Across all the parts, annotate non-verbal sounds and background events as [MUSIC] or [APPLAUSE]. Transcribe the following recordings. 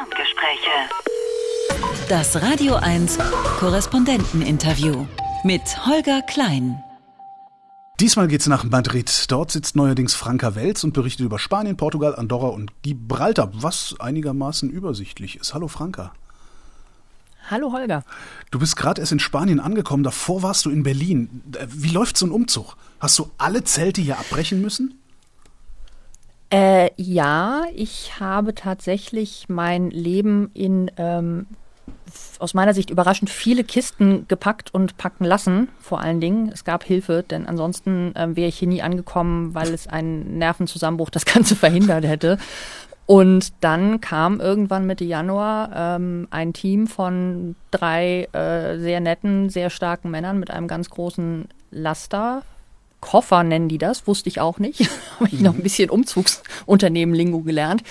Ferngespräche. Das Radio 1 Korrespondenteninterview mit Holger Klein. Diesmal geht's nach Madrid. Dort sitzt neuerdings Franka Welz und berichtet über Spanien, Portugal, Andorra und Gibraltar, was einigermaßen übersichtlich ist. Hallo Franka. Hallo Holger. Du bist gerade erst in Spanien angekommen, davor warst du in Berlin. Wie läuft so ein Umzug? Hast du alle Zelte hier abbrechen müssen? Äh, ja, ich habe tatsächlich mein Leben in ähm, aus meiner Sicht überraschend viele Kisten gepackt und packen lassen, vor allen Dingen. Es gab Hilfe, denn ansonsten äh, wäre ich hier nie angekommen, weil es einen Nervenzusammenbruch das Ganze verhindert hätte. Und dann kam irgendwann Mitte Januar ähm, ein Team von drei äh, sehr netten, sehr starken Männern mit einem ganz großen Laster. Koffer nennen die das, wusste ich auch nicht. [LAUGHS] Habe ich noch ein bisschen Umzugsunternehmen-Lingo gelernt.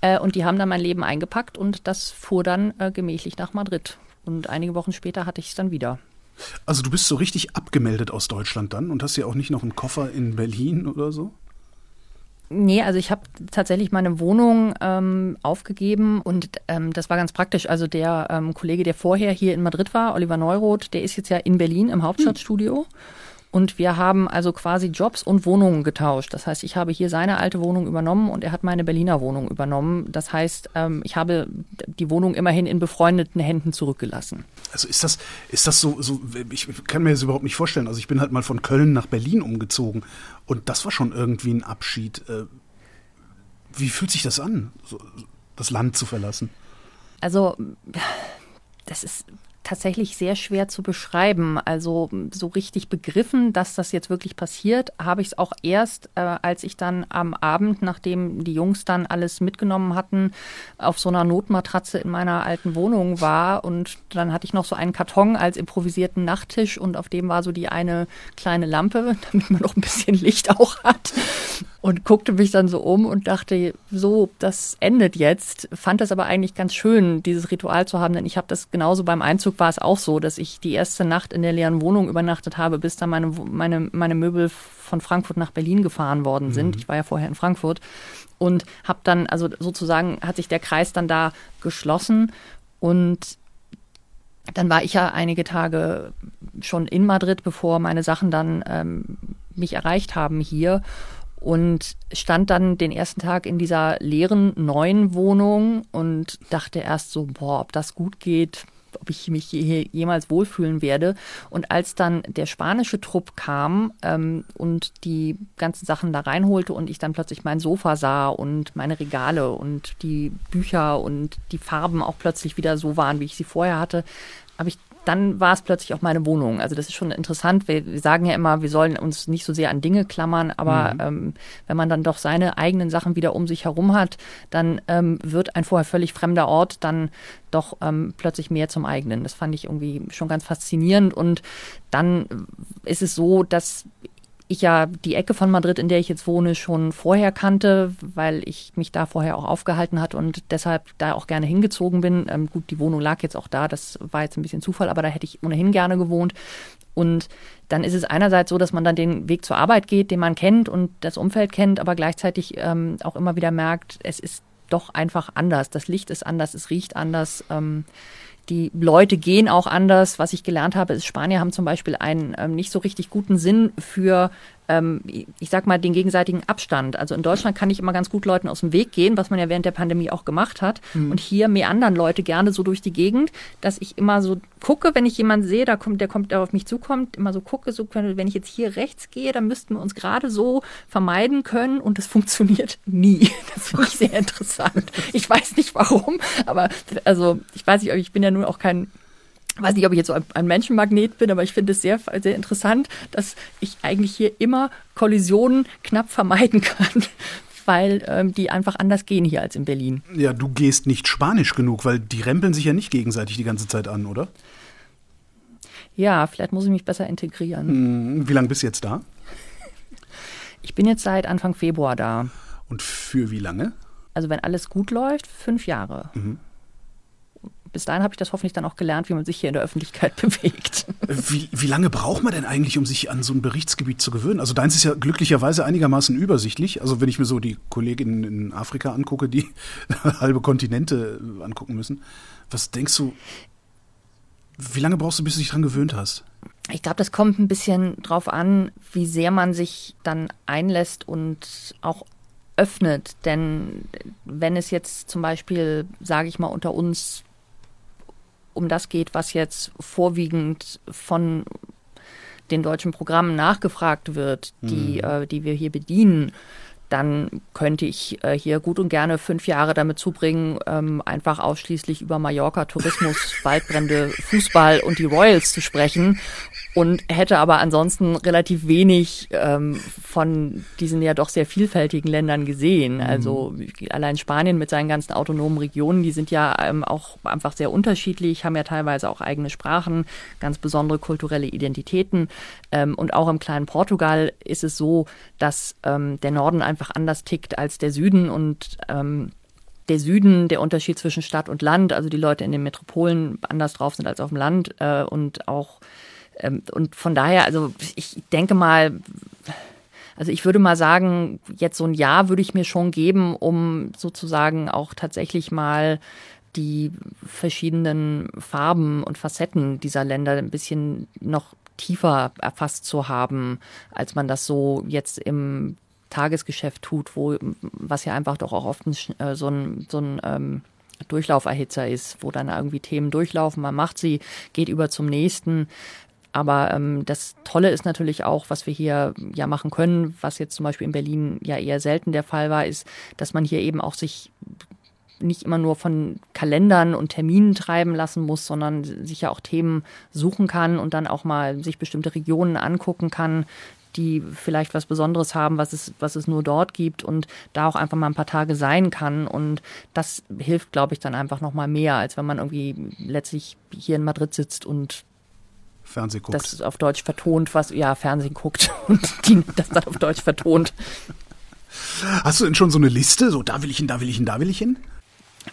Äh, und die haben dann mein Leben eingepackt und das fuhr dann äh, gemächlich nach Madrid. Und einige Wochen später hatte ich es dann wieder. Also du bist so richtig abgemeldet aus Deutschland dann und hast ja auch nicht noch einen Koffer in Berlin oder so? Nee, also ich habe tatsächlich meine Wohnung ähm, aufgegeben und ähm, das war ganz praktisch. Also der ähm, Kollege, der vorher hier in Madrid war, Oliver Neuroth, der ist jetzt ja in Berlin im Hauptstadtstudio. Hm. Und wir haben also quasi Jobs und Wohnungen getauscht. Das heißt, ich habe hier seine alte Wohnung übernommen und er hat meine Berliner Wohnung übernommen. Das heißt, ähm, ich habe die Wohnung immerhin in befreundeten Händen zurückgelassen. Also ist das, ist das so, so, ich kann mir das überhaupt nicht vorstellen. Also ich bin halt mal von Köln nach Berlin umgezogen und das war schon irgendwie ein Abschied. Äh, wie fühlt sich das an, das Land zu verlassen? Also, das ist tatsächlich sehr schwer zu beschreiben. Also so richtig begriffen, dass das jetzt wirklich passiert, habe ich es auch erst, äh, als ich dann am Abend, nachdem die Jungs dann alles mitgenommen hatten, auf so einer Notmatratze in meiner alten Wohnung war. Und dann hatte ich noch so einen Karton als improvisierten Nachttisch und auf dem war so die eine kleine Lampe, [LAUGHS] damit man noch ein bisschen Licht auch hat und guckte mich dann so um und dachte, so, das endet jetzt. Fand das aber eigentlich ganz schön, dieses Ritual zu haben, denn ich habe das genauso beim Einzug war es auch so, dass ich die erste Nacht in der leeren Wohnung übernachtet habe, bis dann meine, meine, meine Möbel von Frankfurt nach Berlin gefahren worden sind. Mhm. Ich war ja vorher in Frankfurt und habe dann, also sozusagen hat sich der Kreis dann da geschlossen und dann war ich ja einige Tage schon in Madrid, bevor meine Sachen dann ähm, mich erreicht haben hier und stand dann den ersten Tag in dieser leeren neuen Wohnung und dachte erst so, boah, ob das gut geht, ob ich mich hier jemals wohlfühlen werde. Und als dann der spanische Trupp kam ähm, und die ganzen Sachen da reinholte und ich dann plötzlich mein Sofa sah und meine Regale und die Bücher und die Farben auch plötzlich wieder so waren, wie ich sie vorher hatte, habe ich dann war es plötzlich auch meine Wohnung. Also das ist schon interessant. Wir, wir, sagen ja immer, wir sollen uns nicht so sehr an Dinge klammern, aber mhm. ähm, wenn man dann doch seine eigenen Sachen wieder um sich herum hat, dann ähm, wird ein vorher völlig fremder Ort dann doch ähm, plötzlich mehr zum eigenen. Das fand ich irgendwie schon ganz faszinierend. Und dann ist es so, dass ich ja die Ecke von Madrid, in der ich jetzt wohne, schon vorher kannte, weil ich mich da vorher auch aufgehalten hatte und deshalb da auch gerne hingezogen bin. Ähm, gut, die Wohnung lag jetzt auch da, das war jetzt ein bisschen Zufall, aber da hätte ich ohnehin gerne gewohnt. Und dann ist es einerseits so, dass man dann den Weg zur Arbeit geht, den man kennt und das Umfeld kennt, aber gleichzeitig ähm, auch immer wieder merkt, es ist doch einfach anders. Das Licht ist anders, es riecht anders. Ähm, die Leute gehen auch anders. Was ich gelernt habe, ist, Spanier haben zum Beispiel einen ähm, nicht so richtig guten Sinn für ähm, ich sag mal, den gegenseitigen Abstand. Also in Deutschland kann ich immer ganz gut Leuten aus dem Weg gehen, was man ja während der Pandemie auch gemacht hat. Mhm. Und hier mehr anderen Leute gerne so durch die Gegend, dass ich immer so gucke, wenn ich jemanden sehe, da kommt, der kommt, der auf mich zukommt, immer so gucke, so wenn ich jetzt hier rechts gehe, dann müssten wir uns gerade so vermeiden können und das [LAUGHS] funktioniert nie. Das finde ich sehr interessant. Ich weiß nicht warum, aber also ich weiß nicht, ich bin ja nun auch kein weiß nicht, ob ich jetzt so ein, Menschenmagnet bin, aber ich finde es sehr, sehr interessant, dass ich eigentlich hier immer Kollisionen knapp vermeiden [LAUGHS] kann, weil ähm, die einfach anders gehen hier als in Berlin. Ja, du gehst nicht spanisch genug, weil die rempeln sich ja nicht gegenseitig die ganze Zeit an, oder? Ja, vielleicht muss ich mich besser integrieren. Hm, wie lange bist du jetzt da? Ich bin jetzt seit Anfang Februar da. Und für wie lange? Also wenn alles gut läuft, fünf Jahre. Mhm bis dahin habe ich das hoffentlich dann auch gelernt, wie man sich hier in der Öffentlichkeit [LAUGHS] bewegt. Wie, wie lange braucht man denn eigentlich, um sich an so ein Berichtsgebiet zu gewöhnen? Also deins ist ja glücklicherweise einigermaßen übersichtlich. Also wenn ich mir so die Kolleginnen in Afrika angucke, die [LAUGHS] halbe Kontinente angucken müssen. Was denkst du, wie lange brauchst du, bis du dich dran gewöhnt hast? Ich glaube, das kommt ein bisschen drauf an, wie sehr man sich dann einlässt und auch öffnet. Denn wenn es jetzt zum Beispiel, sage ich mal, unter uns um das geht, was jetzt vorwiegend von den deutschen Programmen nachgefragt wird, die, mhm. äh, die wir hier bedienen, dann könnte ich äh, hier gut und gerne fünf Jahre damit zubringen, ähm, einfach ausschließlich über Mallorca, Tourismus, [LAUGHS] Waldbrände, Fußball und die Royals zu sprechen und hätte aber ansonsten relativ wenig ähm, von diesen ja doch sehr vielfältigen Ländern gesehen. Mhm. Also allein Spanien mit seinen ganzen autonomen Regionen, die sind ja ähm, auch einfach sehr unterschiedlich, haben ja teilweise auch eigene Sprachen, ganz besondere kulturelle Identitäten. Ähm, und auch im kleinen Portugal ist es so, dass ähm, der Norden einfach anders tickt als der Süden. Und ähm, der Süden, der Unterschied zwischen Stadt und Land, also die Leute in den Metropolen anders drauf sind als auf dem Land äh, und auch ähm, und von daher, also ich denke mal, also ich würde mal sagen, jetzt so ein Jahr würde ich mir schon geben, um sozusagen auch tatsächlich mal die verschiedenen Farben und Facetten dieser Länder ein bisschen noch tiefer erfasst zu haben, als man das so jetzt im Tagesgeschäft tut, wo was ja einfach doch auch oft ein, äh, so ein, so ein ähm, Durchlauferhitzer ist, wo dann irgendwie Themen durchlaufen, man macht sie, geht über zum nächsten. Aber ähm, das Tolle ist natürlich auch, was wir hier ja machen können, was jetzt zum Beispiel in Berlin ja eher selten der Fall war, ist, dass man hier eben auch sich nicht immer nur von Kalendern und Terminen treiben lassen muss, sondern sich ja auch Themen suchen kann und dann auch mal sich bestimmte Regionen angucken kann, die vielleicht was Besonderes haben, was es, was es nur dort gibt und da auch einfach mal ein paar Tage sein kann. Und das hilft, glaube ich, dann einfach noch mal mehr, als wenn man irgendwie letztlich hier in Madrid sitzt und Fernsehen guckt. Das auf Deutsch vertont, was, ja, Fernsehen guckt [LAUGHS] und die, das dann auf Deutsch vertont. Hast du denn schon so eine Liste? So, da will ich hin, da will ich hin, da will ich hin?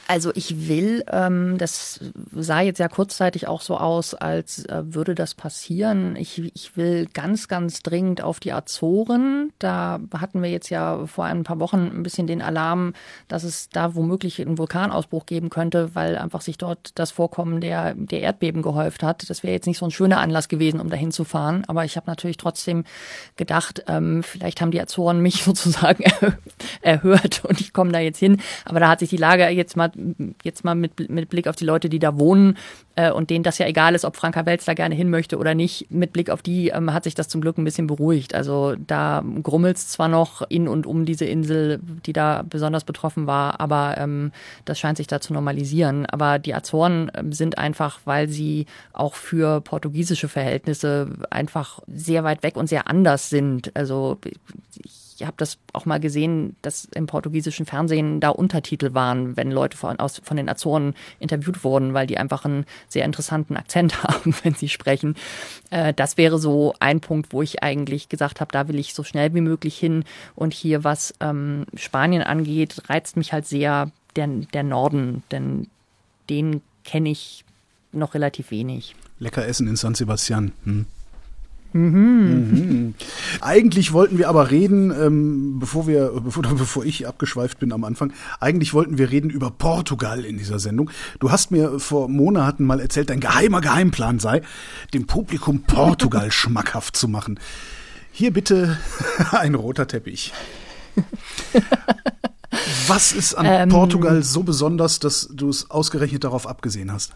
Also ich will, ähm, das sah jetzt ja kurzzeitig auch so aus, als äh, würde das passieren. Ich, ich will ganz, ganz dringend auf die Azoren. Da hatten wir jetzt ja vor ein paar Wochen ein bisschen den Alarm, dass es da womöglich einen Vulkanausbruch geben könnte, weil einfach sich dort das Vorkommen der, der Erdbeben gehäuft hat. Das wäre jetzt nicht so ein schöner Anlass gewesen, um dahin zu fahren. Aber ich habe natürlich trotzdem gedacht, ähm, vielleicht haben die Azoren mich [LAUGHS] sozusagen [LAUGHS] erhört und ich komme da jetzt hin. Aber da hat sich die Lage jetzt mal mal, jetzt mal mit, mit Blick auf die Leute, die da wohnen äh, und denen das ja egal ist, ob Franka Welz da gerne hin möchte oder nicht, mit Blick auf die ähm, hat sich das zum Glück ein bisschen beruhigt. Also da grummelt es zwar noch in und um diese Insel, die da besonders betroffen war, aber ähm, das scheint sich da zu normalisieren. Aber die Azoren ähm, sind einfach, weil sie auch für portugiesische Verhältnisse einfach sehr weit weg und sehr anders sind. Also ich habe das auch mal gesehen, dass im portugiesischen Fernsehen da Untertitel waren, wenn Leute von, aus, von den Azoren interviewt wurden, weil die einfach einen sehr interessanten Akzent [LAUGHS] haben, wenn sie sprechen. Äh, das wäre so ein Punkt, wo ich eigentlich gesagt habe, da will ich so schnell wie möglich hin. Und hier, was ähm, Spanien angeht, reizt mich halt sehr der, der Norden, denn den kenne ich noch relativ wenig. Lecker essen in San Sebastian. Hm. Mhm. Mhm. Eigentlich wollten wir aber reden, ähm, bevor wir, bevor, [LAUGHS] bevor ich abgeschweift bin am Anfang, eigentlich wollten wir reden über Portugal in dieser Sendung. Du hast mir vor Monaten mal erzählt, dein geheimer Geheimplan sei, dem Publikum Portugal [LAUGHS] schmackhaft zu machen. Hier bitte [LAUGHS] ein roter Teppich. Was ist an ähm, Portugal so besonders, dass du es ausgerechnet darauf abgesehen hast?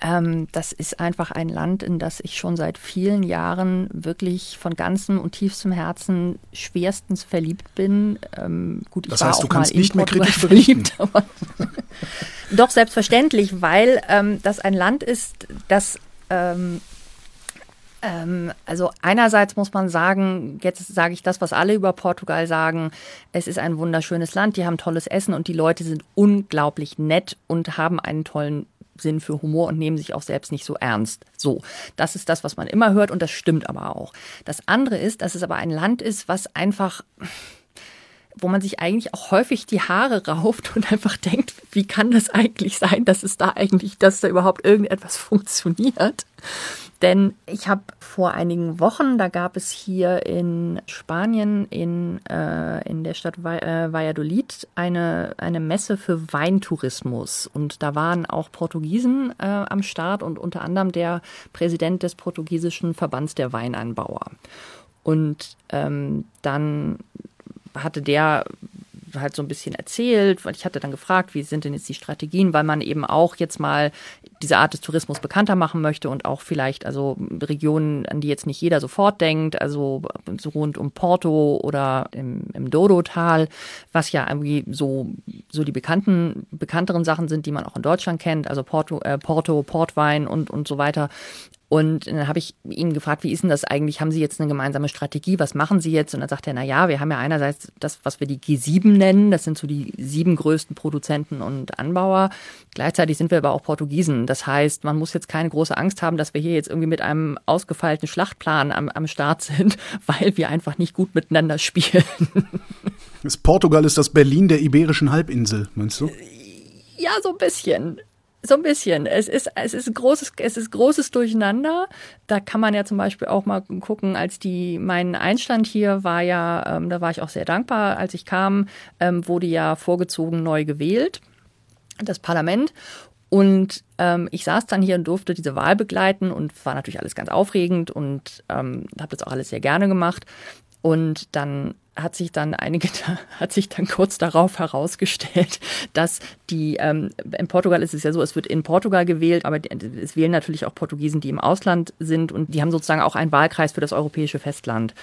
Ähm, das ist einfach ein Land, in das ich schon seit vielen Jahren wirklich von ganzem und tiefstem Herzen schwerstens verliebt bin. Ähm, gut, ich das war heißt, auch du kannst mal nicht mehr kritisch berichten. [LAUGHS] Verliebt, [LAUGHS] doch, selbstverständlich, weil ähm, das ein Land ist, das ähm, ähm, also einerseits muss man sagen, jetzt sage ich das, was alle über Portugal sagen, es ist ein wunderschönes Land, die haben tolles Essen und die Leute sind unglaublich nett und haben einen tollen Sinn für Humor und nehmen sich auch selbst nicht so ernst. So, das ist das, was man immer hört und das stimmt aber auch. Das andere ist, dass es aber ein Land ist, was einfach wo man sich eigentlich auch häufig die Haare rauft und einfach denkt, wie kann das eigentlich sein, dass es da eigentlich, dass da überhaupt irgendetwas funktioniert. Denn ich habe vor einigen Wochen, da gab es hier in Spanien, in, äh, in der Stadt äh, Valladolid, eine, eine Messe für Weintourismus. Und da waren auch Portugiesen äh, am Start und unter anderem der Präsident des portugiesischen Verbands der Weinanbauer. Und ähm, dann hatte der halt so ein bisschen erzählt, ich hatte dann gefragt, wie sind denn jetzt die Strategien, weil man eben auch jetzt mal diese Art des Tourismus bekannter machen möchte und auch vielleicht also Regionen, an die jetzt nicht jeder sofort denkt, also so rund um Porto oder im, im Dodo-Tal, was ja irgendwie so, so die bekannten, bekannteren Sachen sind, die man auch in Deutschland kennt, also Porto, äh, Porto Portwein und, und so weiter. Und dann habe ich ihn gefragt, wie ist denn das eigentlich? Haben Sie jetzt eine gemeinsame Strategie? Was machen Sie jetzt? Und dann sagt er, na ja, wir haben ja einerseits das, was wir die G7 nennen. Das sind so die sieben größten Produzenten und Anbauer. Gleichzeitig sind wir aber auch Portugiesen. Das heißt, man muss jetzt keine große Angst haben, dass wir hier jetzt irgendwie mit einem ausgefeilten Schlachtplan am, am Start sind, [LAUGHS] weil wir einfach nicht gut miteinander spielen. Das Portugal ist das Berlin der iberischen Halbinsel, meinst du? Ja, so ein bisschen. So ein bisschen. Es ist, es ist großes, es ist großes Durcheinander. Da kann man ja zum Beispiel auch mal gucken, als die, mein Einstand hier war ja, ähm, da war ich auch sehr dankbar, als ich kam, ähm, wurde ja vorgezogen neu gewählt, das Parlament. Und ähm, ich saß dann hier und durfte diese Wahl begleiten und war natürlich alles ganz aufregend und ähm, habe das auch alles sehr gerne gemacht. Und dann hat sich dann einige, [LAUGHS] hat sich dann kurz darauf herausgestellt, dass die, ähm, in Portugal ist es ja so, es wird in Portugal gewählt, aber es wählen natürlich auch Portugiesen, die im Ausland sind und die haben sozusagen auch einen Wahlkreis für das europäische Festland.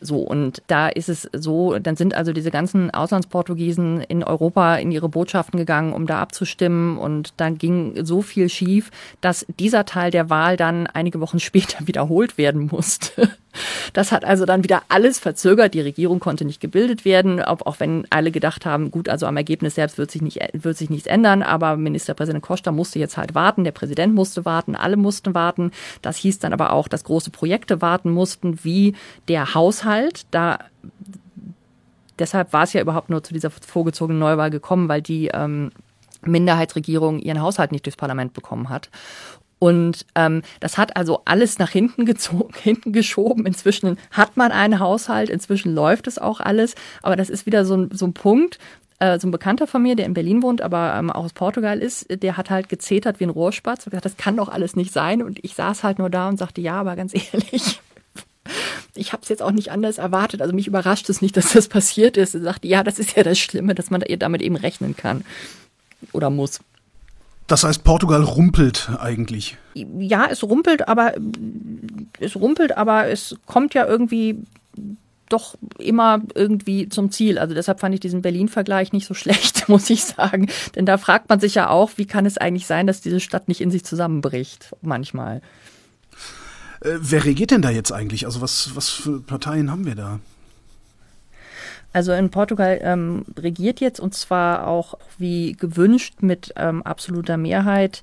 So, und da ist es so, dann sind also diese ganzen Auslandsportugiesen in Europa in ihre Botschaften gegangen, um da abzustimmen und dann ging so viel schief, dass dieser Teil der Wahl dann einige Wochen [LAUGHS] später wiederholt werden musste. Das hat also dann wieder alles verzögert. Die Regierung konnte nicht gebildet werden, auch wenn alle gedacht haben, gut, also am Ergebnis selbst wird sich, nicht, wird sich nichts ändern. Aber Ministerpräsident Costa musste jetzt halt warten, der Präsident musste warten, alle mussten warten. Das hieß dann aber auch, dass große Projekte warten mussten, wie der Haushalt. Da deshalb war es ja überhaupt nur zu dieser vorgezogenen Neuwahl gekommen, weil die ähm, Minderheitsregierung ihren Haushalt nicht durchs Parlament bekommen hat. Und ähm, das hat also alles nach hinten gezogen, [LAUGHS] hinten geschoben. Inzwischen hat man einen Haushalt, inzwischen läuft es auch alles. Aber das ist wieder so ein, so ein Punkt, äh, so ein Bekannter von mir, der in Berlin wohnt, aber ähm, auch aus Portugal ist, der hat halt gezetert wie ein Rohrspatz und gesagt, das kann doch alles nicht sein. Und ich saß halt nur da und sagte, ja, aber ganz [LAUGHS] ehrlich, ich habe es jetzt auch nicht anders erwartet. Also mich überrascht es nicht, dass das passiert ist. Er sagte, ja, das ist ja das Schlimme, dass man damit eben rechnen kann oder muss. Das heißt, Portugal rumpelt eigentlich. Ja, es rumpelt, aber es rumpelt, aber es kommt ja irgendwie doch immer irgendwie zum Ziel. Also deshalb fand ich diesen Berlin-Vergleich nicht so [LAUGHS] schlecht, muss ich sagen. Denn da fragt man sich ja auch, wie kann es eigentlich sein, dass diese Stadt nicht in sich zusammenbricht, manchmal. Äh, wer regiert denn da jetzt eigentlich? Also was, was für Parteien haben wir da? Also in Portugal ähm, regiert jetzt und zwar auch wie gewünscht mit ähm, absoluter Mehrheit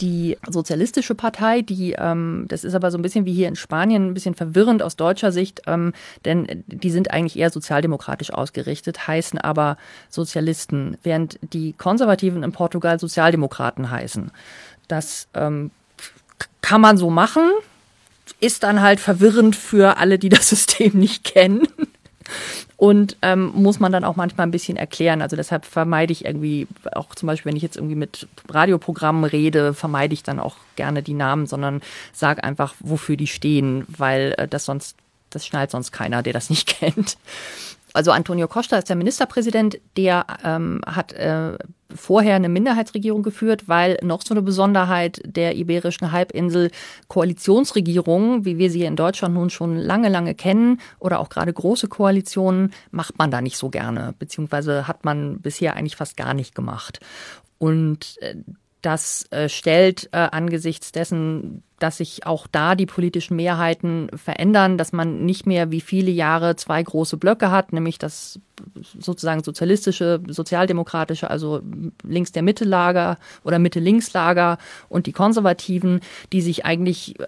die Sozialistische Partei, die, ähm, das ist aber so ein bisschen wie hier in Spanien, ein bisschen verwirrend aus deutscher Sicht, ähm, denn die sind eigentlich eher sozialdemokratisch ausgerichtet, heißen aber Sozialisten, während die Konservativen in Portugal Sozialdemokraten heißen. Das ähm, kann man so machen, ist dann halt verwirrend für alle, die das [LAUGHS] System nicht kennen und ähm, muss man dann auch manchmal ein bisschen erklären. Also deshalb vermeide ich irgendwie, auch zum Beispiel, wenn ich jetzt irgendwie mit Radioprogrammen rede, vermeide ich dann auch gerne die Namen, sondern sage einfach, wofür die stehen, weil äh, das sonst, das schnallt sonst keiner, der das nicht [LAUGHS] kennt. Also Antonio Costa ist der Ministerpräsident, der ähm, hat äh, vorher eine Minderheitsregierung geführt, weil noch so eine Besonderheit der iberischen Halbinsel Koalitionsregierungen, wie wir sie in Deutschland nun schon lange, lange kennen, oder auch gerade große Koalitionen, macht man da nicht so gerne, beziehungsweise hat man bisher eigentlich fast gar nicht gemacht. Und äh, das äh, stellt äh, angesichts dessen, dass sich auch da die politischen Mehrheiten verändern, dass man nicht mehr wie viele Jahre zwei große Blöcke hat, nämlich das sozusagen sozialistische, sozialdemokratische, also links der Mittellager oder Mitte-Links-Lager und die Konservativen, die sich eigentlich äh,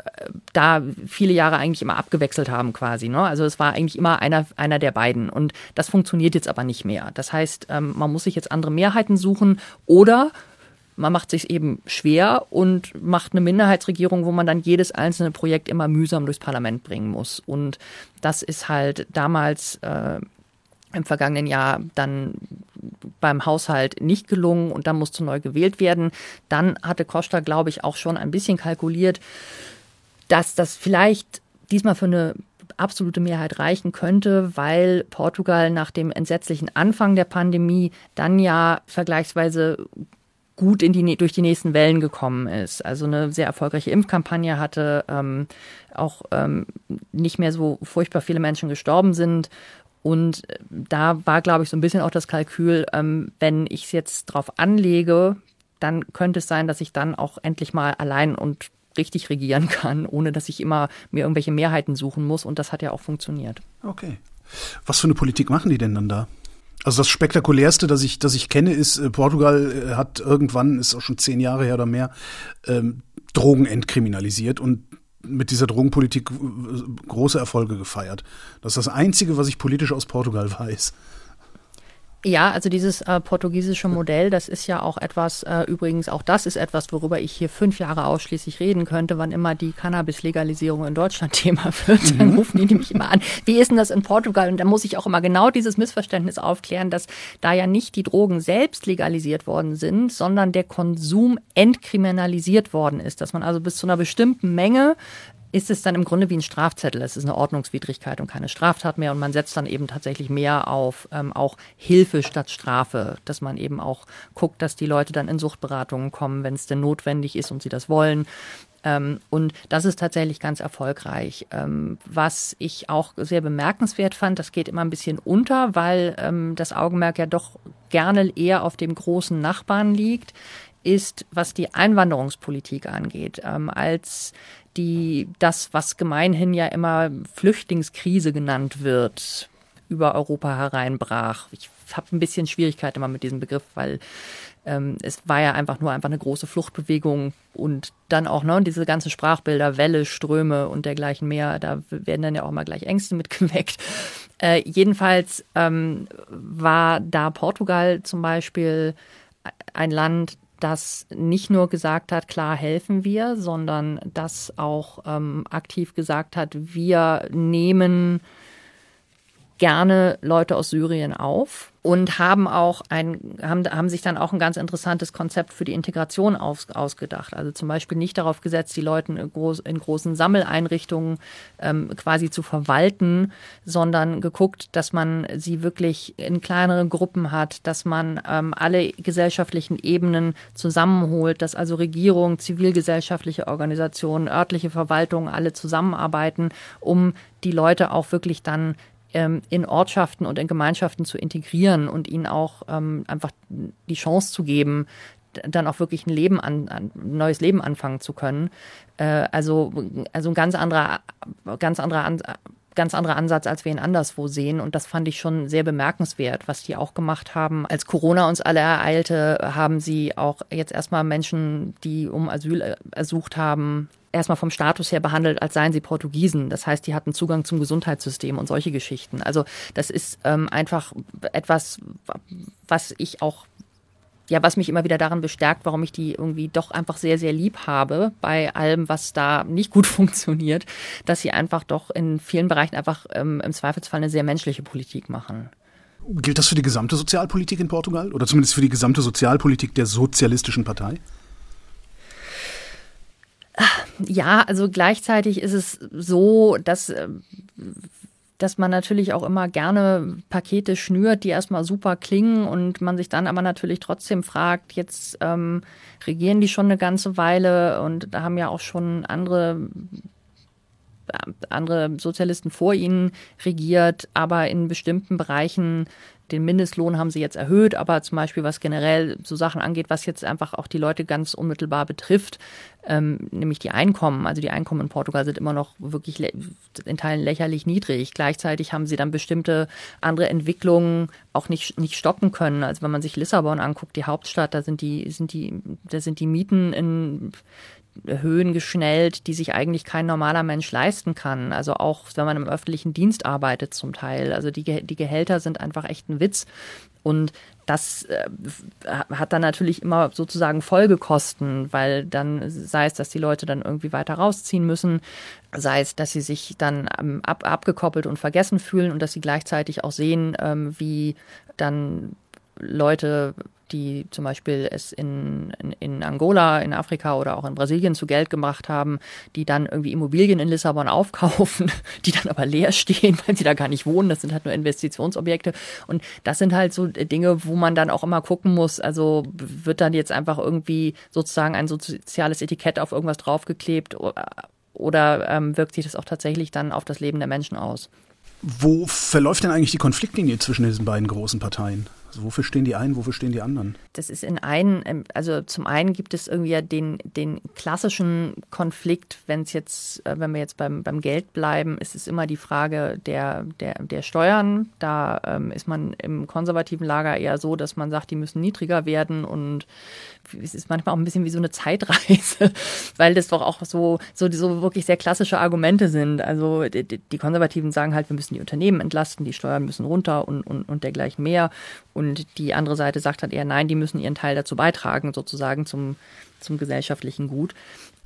da viele Jahre eigentlich immer abgewechselt haben quasi. Ne? Also es war eigentlich immer einer, einer der beiden und das funktioniert jetzt aber nicht mehr. Das heißt, ähm, man muss sich jetzt andere Mehrheiten suchen oder man macht sich eben schwer und macht eine Minderheitsregierung, wo man dann jedes einzelne Projekt immer mühsam durchs Parlament bringen muss. Und das ist halt damals äh, im vergangenen Jahr dann beim Haushalt nicht gelungen und dann musste neu gewählt werden. Dann hatte Costa, glaube ich, auch schon ein bisschen kalkuliert, dass das vielleicht diesmal für eine absolute Mehrheit reichen könnte, weil Portugal nach dem entsetzlichen Anfang der Pandemie dann ja vergleichsweise gut in die, durch die nächsten Wellen gekommen ist. Also eine sehr erfolgreiche Impfkampagne hatte, ähm, auch ähm, nicht mehr so furchtbar viele Menschen gestorben sind. Und äh, da war, glaube ich, so ein bisschen auch das Kalkül, ähm, wenn ich es jetzt drauf anlege, dann könnte es sein, dass ich dann auch endlich mal allein und richtig regieren kann, ohne dass ich immer mir irgendwelche Mehrheiten suchen muss. Und das hat ja auch funktioniert. Okay. Was für eine Politik machen die denn dann da? Also das spektakulärste, das ich, das ich kenne, ist, äh, Portugal äh, hat irgendwann, ist auch schon zehn Jahre her oder mehr, ähm, Drogen entkriminalisiert und mit dieser Drogenpolitik äh, große Erfolge gefeiert. Das ist das Einzige, was ich politisch aus Portugal [LAUGHS] weiß. Ja, also dieses äh, portugiesische Modell, das ist ja auch etwas, äh, übrigens auch das ist etwas, worüber ich hier fünf Jahre ausschließlich reden könnte, wann immer die Cannabis-Legalisierung in Deutschland [LAUGHS] Thema wird. Dann mhm. rufen die nämlich immer an, wie ist denn das in Portugal? Und da muss ich auch immer genau dieses Missverständnis aufklären, dass da ja nicht die Drogen selbst legalisiert worden sind, sondern der Konsum entkriminalisiert worden ist, dass man also bis zu einer bestimmten Menge ist es dann im Grunde wie ein Strafzettel. Es ist eine Ordnungswidrigkeit und keine Straftat mehr. Und man setzt dann eben tatsächlich mehr auf ähm, auch Hilfe statt Strafe, dass man eben auch guckt, dass die Leute dann in Suchtberatungen kommen, wenn es denn notwendig ist und sie das wollen. Ähm, und das ist tatsächlich ganz erfolgreich. Ähm, was ich auch sehr bemerkenswert fand, das geht immer ein bisschen unter, weil ähm, das Augenmerk ja doch gerne eher auf dem großen Nachbarn liegt ist, was die Einwanderungspolitik angeht, ähm, als die das, was gemeinhin ja immer Flüchtlingskrise genannt wird, über Europa hereinbrach. Ich habe ein bisschen Schwierigkeit immer mit diesem Begriff, weil ähm, es war ja einfach nur einfach eine große Fluchtbewegung und dann auch ne, diese ganzen Sprachbilder, Welle, Ströme und dergleichen mehr, da werden dann ja auch mal gleich Ängste [LAUGHS] mitgeweckt. Äh, jedenfalls ähm, war da Portugal zum Beispiel ein Land, das nicht nur gesagt hat, klar helfen wir, sondern das auch ähm, aktiv gesagt hat, wir nehmen gerne Leute aus Syrien auf und haben auch ein, haben, haben sich dann auch ein ganz interessantes Konzept für die Integration aus, ausgedacht. Also zum Beispiel nicht darauf gesetzt, die Leute in, groß, in großen Sammeleinrichtungen ähm, quasi zu verwalten, sondern geguckt, dass man sie wirklich in kleineren Gruppen hat, dass man ähm, alle gesellschaftlichen Ebenen zusammenholt, dass also Regierung, zivilgesellschaftliche Organisationen, örtliche Verwaltungen alle zusammenarbeiten, um die Leute auch wirklich dann ähm, in Ortschaften und in Gemeinschaften zu integrieren und ihnen auch ähm, einfach die Chance zu geben, dann auch wirklich ein Leben an, ein neues Leben anfangen zu können. Äh, also, also ein ganz anderer, ganz anderer An ganz anderer Ansatz, als wir ihn anderswo sehen. Und das fand ich schon sehr bemerkenswert, was die auch gemacht haben. Als Corona uns alle ereilte, haben sie auch jetzt erstmal Menschen, die um Asyl ersucht haben, erstmal vom Status her behandelt, als seien sie Portugiesen. Das heißt, die hatten Zugang zum Gesundheitssystem und solche Geschichten. Also das ist ähm, einfach etwas, was ich auch ja, was mich immer wieder daran bestärkt, warum ich die irgendwie doch einfach sehr, sehr lieb habe bei allem, was da nicht gut [LAUGHS] funktioniert, dass sie einfach doch in vielen Bereichen einfach ähm, im Zweifelsfall eine sehr menschliche Politik machen. Gilt das für die gesamte Sozialpolitik in Portugal oder zumindest für die gesamte Sozialpolitik der Sozialistischen Partei? Ja, also gleichzeitig ist es so, dass äh, dass man natürlich auch immer gerne Pakete schnürt, die erstmal super klingen und man sich dann aber natürlich trotzdem fragt, jetzt ähm, regieren die schon eine ganze Weile und da haben ja auch schon andere andere Sozialisten vor ihnen regiert, aber in bestimmten Bereichen den Mindestlohn haben sie jetzt erhöht, aber zum Beispiel was generell so Sachen angeht, was jetzt einfach auch die Leute ganz unmittelbar betrifft, ähm, nämlich die Einkommen. Also die Einkommen in Portugal sind immer noch wirklich in Teilen lächerlich niedrig. Gleichzeitig haben sie dann bestimmte andere Entwicklungen auch nicht, nicht stoppen können. Also wenn man sich Lissabon anguckt, die Hauptstadt, da sind die, sind die, da sind die Mieten in Höhen geschnellt, die sich eigentlich kein normaler Mensch leisten kann. Also auch wenn man im öffentlichen Dienst arbeitet zum Teil. Also die, die Gehälter sind einfach echt ein Witz. Und das äh, hat dann natürlich immer sozusagen Folgekosten, weil dann sei es, dass die Leute dann irgendwie weiter rausziehen müssen, sei es, dass sie sich dann ähm, ab, abgekoppelt und vergessen fühlen und dass sie gleichzeitig auch sehen, ähm, wie dann Leute die zum Beispiel es in, in, in, Angola, in Afrika oder auch in Brasilien zu Geld gemacht haben, die dann irgendwie Immobilien in Lissabon [LAUGHS] aufkaufen, die dann aber leer stehen, weil sie da gar nicht wohnen. Das sind halt nur Investitionsobjekte. Und das sind halt so Dinge, wo man dann auch immer gucken muss. Also wird dann jetzt einfach irgendwie sozusagen ein soziales Etikett auf irgendwas draufgeklebt oder, ähm, wirkt sich das auch tatsächlich dann auf das Leben der Menschen aus? Wo verläuft denn eigentlich die Konfliktlinie zwischen diesen beiden großen Parteien? Also wofür stehen die einen, wofür stehen die anderen? Das ist in einen, ähm, also zum einen gibt es irgendwie den, den klassischen Konflikt, wenn es jetzt, äh, wenn wir jetzt beim, beim Geld bleiben, ist es immer die Frage der, der, der Steuern. Da ähm, ist man im konservativen Lager eher so, dass man sagt, die müssen niedriger werden und es ist manchmal auch ein bisschen wie so eine Zeitreise, [LAUGHS] weil das doch auch so, so, so wirklich sehr klassische Argumente sind. Also die, die Konservativen sagen halt, wir müssen die Unternehmen entlasten, die Steuern müssen runter und, und, und dergleichen mehr. Und die andere Seite sagt halt eher, nein, die müssen ihren Teil dazu beitragen, sozusagen zum, zum gesellschaftlichen Gut.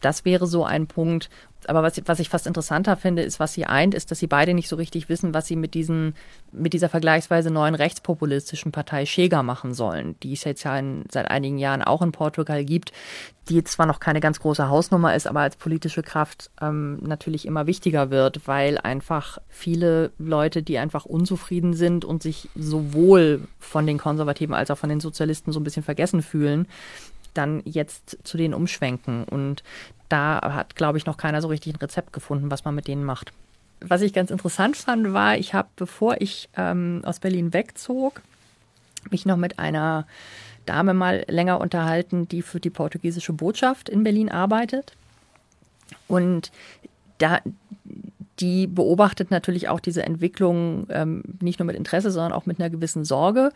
Das wäre so ein Punkt. Aber was, was ich fast interessanter finde, ist, was sie eint, ist, dass sie beide nicht so richtig wissen, was sie mit, diesen, mit dieser vergleichsweise neuen rechtspopulistischen Partei Schäger machen sollen, die es jetzt ja in, seit einigen Jahren auch in Portugal gibt, die zwar noch keine ganz große Hausnummer ist, aber als politische Kraft ähm, natürlich immer wichtiger wird, weil einfach viele Leute, die einfach unzufrieden sind und sich sowohl von den Konservativen als auch von den Sozialisten so ein bisschen vergessen fühlen, dann jetzt zu denen umschwenken. Und da hat, glaube ich, noch keiner so richtig ein Rezept gefunden, was man mit denen macht. Was ich ganz interessant fand, war, ich habe, bevor ich ähm, aus Berlin wegzog, mich noch mit einer Dame mal länger unterhalten, die für die portugiesische Botschaft in Berlin arbeitet. Und da, die beobachtet natürlich auch diese Entwicklung ähm, nicht nur mit Interesse, sondern auch mit einer gewissen Sorge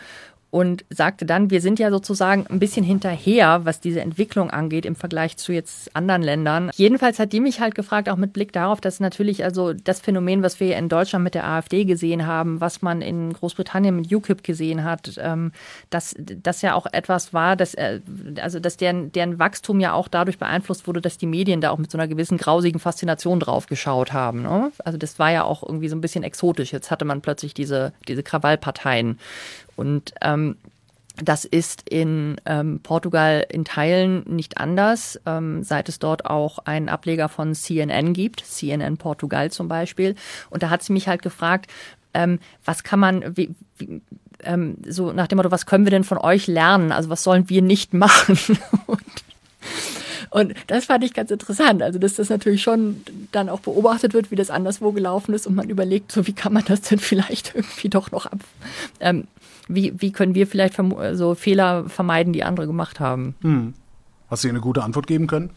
und sagte dann, wir sind ja sozusagen ein bisschen hinterher, was diese Entwicklung angeht im Vergleich zu jetzt anderen Ländern. Jedenfalls hat die mich halt gefragt, auch mit Blick darauf, dass natürlich also das Phänomen, was wir in Deutschland mit der AfD gesehen haben, was man in Großbritannien mit UKIP gesehen hat, ähm, dass das ja auch etwas war, dass äh, also dass deren, deren Wachstum ja auch dadurch beeinflusst wurde, dass die Medien da auch mit so einer gewissen grausigen Faszination drauf geschaut haben. Ne? Also das war ja auch irgendwie so ein bisschen exotisch. Jetzt hatte man plötzlich diese diese Krawallparteien und ähm, das ist in ähm, Portugal in Teilen nicht anders, ähm, seit es dort auch einen Ableger von CNN gibt, CNN Portugal zum Beispiel. Und da hat sie mich halt gefragt, ähm, was kann man, wie, wie, ähm, so nach dem Motto, was können wir denn von euch lernen? Also was sollen wir nicht [LAUGHS] machen? und, und das fand ich ganz interessant. Also, dass das natürlich schon dann auch beobachtet wird, wie das anderswo gelaufen ist und man überlegt, so wie kann man das denn [LAUGHS] vielleicht irgendwie doch noch ab, ähm, wie, wie können wir vielleicht so Fehler vermeiden, die andere gemacht haben. Hm. Hast du eine gute Antwort geben können?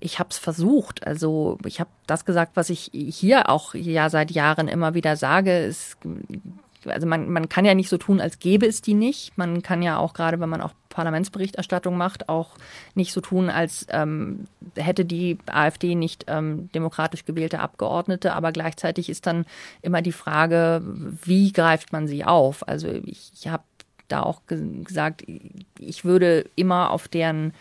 ich habe es versucht. Also ich habe das gesagt, was ich hier auch ja seit Jahren immer wieder sage. Es also man, man kann ja nicht so tun, als gäbe es die nicht. Man kann ja auch gerade, wenn man auch Parlamentsberichterstattung macht, auch nicht so tun, als ähm, hätte die AfD nicht ähm, demokratisch gewählte Abgeordnete. Aber gleichzeitig ist dann immer die Frage, wie greift man sie auf? Also ich, ich habe da auch gesagt, ich würde immer auf deren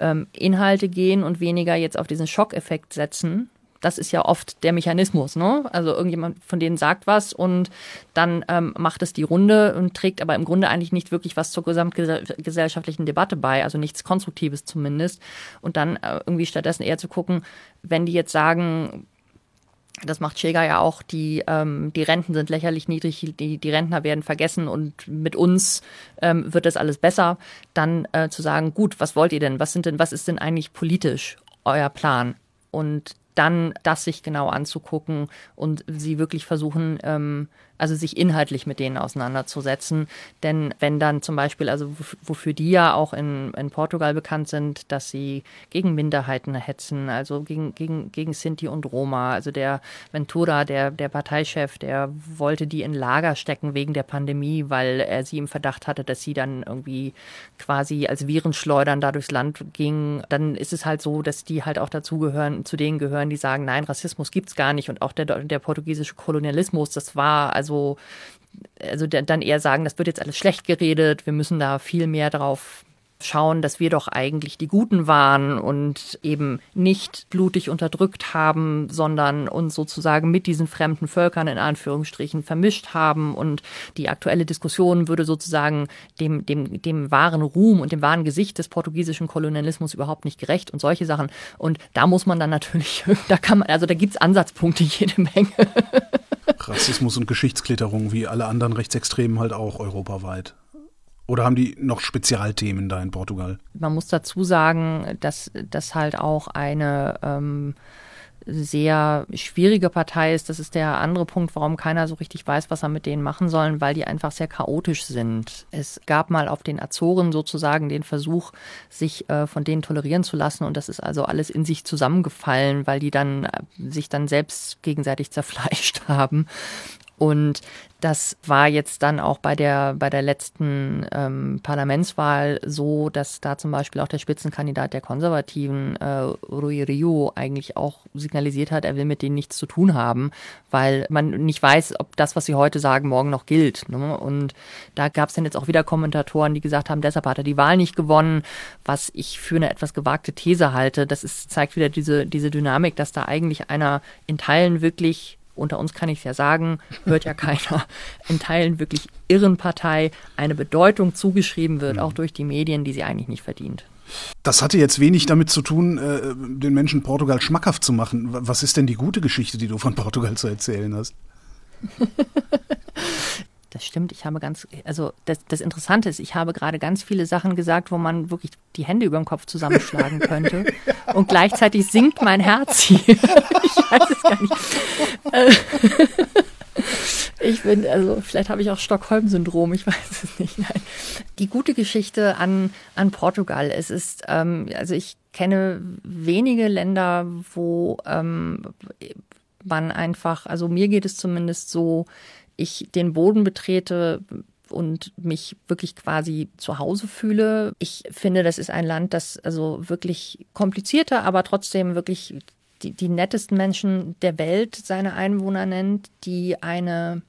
ähm, Inhalte gehen und weniger jetzt auf diesen Schockeffekt setzen, das ist ja oft der Mechanismus. Ne? Also irgendjemand von denen sagt was und dann ähm, macht es die Runde und trägt aber im Grunde eigentlich nicht wirklich was zur gesamtgesellschaftlichen Debatte bei, also nichts Konstruktives zumindest. Und dann äh, irgendwie stattdessen eher zu gucken, wenn die jetzt sagen, das macht Schäger ja auch, die, ähm, die Renten sind lächerlich niedrig, die, die Rentner werden vergessen und mit uns ähm, wird das alles besser, dann äh, zu sagen, gut, was wollt ihr denn? Was sind denn, was ist denn eigentlich politisch euer Plan? Und dann das sich genau anzugucken und sie wirklich versuchen, ähm, also sich inhaltlich mit denen auseinanderzusetzen. Denn wenn dann zum Beispiel, also wofür die ja auch in, in Portugal bekannt sind, dass sie gegen Minderheiten hetzen, also gegen, gegen, gegen Sinti und Roma. Also der Ventura, der, der Parteichef, der wollte die in Lager stecken wegen der Pandemie, weil er sie im Verdacht hatte, dass sie dann irgendwie quasi als Virenschleudern da durchs Land gingen. Dann ist es halt so, dass die halt auch dazugehören, zu denen gehören, die sagen, nein, Rassismus gibt's gar nicht und auch der, der portugiesische Kolonialismus, das war also also, also dann eher sagen, das wird jetzt alles schlecht geredet, wir müssen da viel mehr drauf schauen, dass wir doch eigentlich die Guten waren und eben nicht blutig unterdrückt haben, sondern uns sozusagen mit diesen fremden Völkern in Anführungsstrichen vermischt haben. Und die aktuelle Diskussion würde sozusagen dem, dem, dem wahren Ruhm und dem wahren Gesicht des portugiesischen Kolonialismus überhaupt nicht gerecht und solche Sachen. Und da muss man dann natürlich, [LAUGHS] da kann man, also da gibt's Ansatzpunkte [LAUGHS] jede Menge. Rassismus und Geschichtsklitterung wie alle anderen Rechtsextremen halt auch europaweit. Oder haben die noch Spezialthemen da in Portugal? Man muss dazu sagen, dass das halt auch eine ähm, sehr schwierige Partei ist. Das ist der andere Punkt, warum keiner so richtig weiß, was er mit denen machen soll, weil die einfach sehr chaotisch sind. Es gab mal auf den Azoren sozusagen den Versuch, sich äh, von denen tolerieren zu lassen und das ist also alles in sich zusammengefallen, weil die dann äh, sich dann selbst gegenseitig [LAUGHS] zerfleischt haben. Und das war jetzt dann auch bei der, bei der letzten ähm, Parlamentswahl so, dass da zum Beispiel auch der Spitzenkandidat der Konservativen, äh, Rui Rio, eigentlich auch signalisiert hat, er will mit denen nichts zu tun haben, weil man nicht weiß, ob das, was sie heute sagen, morgen noch gilt. Ne? Und da gab es dann jetzt auch wieder Kommentatoren, die gesagt haben, deshalb hat er die Wahl nicht gewonnen, was ich für eine etwas gewagte These halte. Das ist, zeigt wieder diese, diese Dynamik, dass da eigentlich einer in Teilen wirklich unter uns kann ich es ja sagen, hört ja keiner, [LAUGHS] in Teilen wirklich irren Partei eine Bedeutung zugeschrieben wird, auch mhm. durch die Medien, die sie eigentlich nicht verdient. Das hatte jetzt wenig damit zu tun, äh, den Menschen Portugal schmackhaft zu machen. Was ist denn die gute Geschichte, die du von Portugal zu erzählen hast? [LAUGHS] Das stimmt, ich habe ganz, also das, das Interessante ist, ich habe gerade ganz viele Sachen gesagt, wo man wirklich die Hände über den Kopf zusammenschlagen könnte. [LAUGHS] Und gleichzeitig sinkt mein Herz hier. [LAUGHS] ich weiß es gar nicht. Äh, [LAUGHS] ich bin, also vielleicht habe ich auch Stockholm-Syndrom, ich weiß es nicht. Nein. Die gute Geschichte an, an Portugal, es ist, ähm, also ich kenne wenige Länder, wo ähm, man einfach, also mir geht es zumindest so, ich den Boden betrete und mich wirklich quasi zu Hause fühle. Ich finde, das ist ein Land, das also wirklich komplizierter, aber trotzdem wirklich die, die nettesten Menschen der Welt seine Einwohner nennt, die eine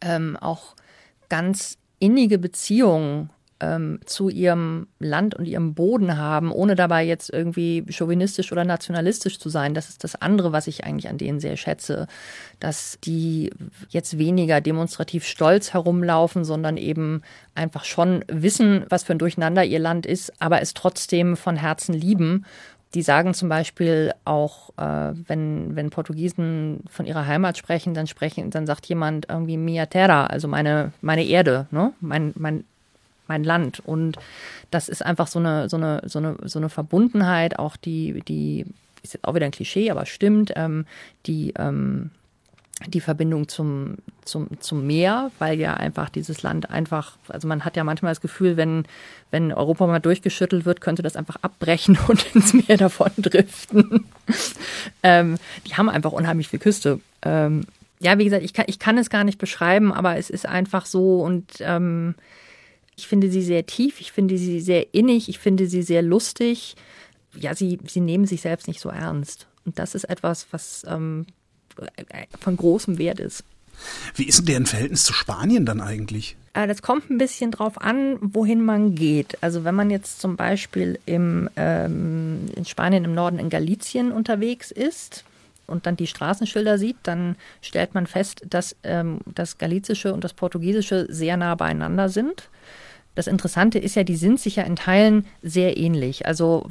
ähm, auch ganz innige Beziehung ähm, zu ihrem Land und ihrem Boden haben, ohne dabei jetzt irgendwie chauvinistisch oder nationalistisch zu sein. Das ist das andere, was ich eigentlich an denen sehr schätze, dass die jetzt weniger demonstrativ stolz herumlaufen, sondern eben einfach schon wissen, was für ein Durcheinander ihr Land ist, aber es trotzdem von Herzen lieben die sagen zum Beispiel auch, äh, wenn, wenn Portugiesen von ihrer Heimat sprechen, dann sprechen, dann sagt jemand irgendwie Mia Terra, also meine, meine Erde, ne? mein, mein mein Land. Und das ist einfach so eine, so eine, so eine, so eine Verbundenheit, auch die, die, ist jetzt auch wieder ein Klischee, aber stimmt, ähm, die, ähm, die Verbindung zum, zum, zum Meer, weil ja einfach dieses Land einfach, also man hat ja manchmal das Gefühl, wenn, wenn Europa mal durchgeschüttelt wird, könnte das einfach abbrechen [LAUGHS] und ins Meer davon driften. [LAUGHS] ähm, die haben einfach unheimlich viel Küste. Ähm, ja, wie gesagt, ich kann, ich kann es gar nicht beschreiben, aber es ist einfach so und ähm, ich finde sie sehr tief, ich finde sie sehr innig, ich finde sie sehr lustig. Ja, sie, sie nehmen sich selbst nicht so ernst. Und das ist etwas, was ähm, von großem Wert ist. Wie ist denn deren Verhältnis zu Spanien dann eigentlich? Äh, das kommt ein bisschen drauf an, wohin man geht. Also wenn man jetzt zum Beispiel im, ähm, in Spanien im Norden in Galicien unterwegs ist und dann die Straßenschilder sieht, dann stellt man fest, dass ähm, das Galizische und das Portugiesische sehr nah beieinander sind das Interessante ist ja, die sind sich ja in Teilen sehr ähnlich. Also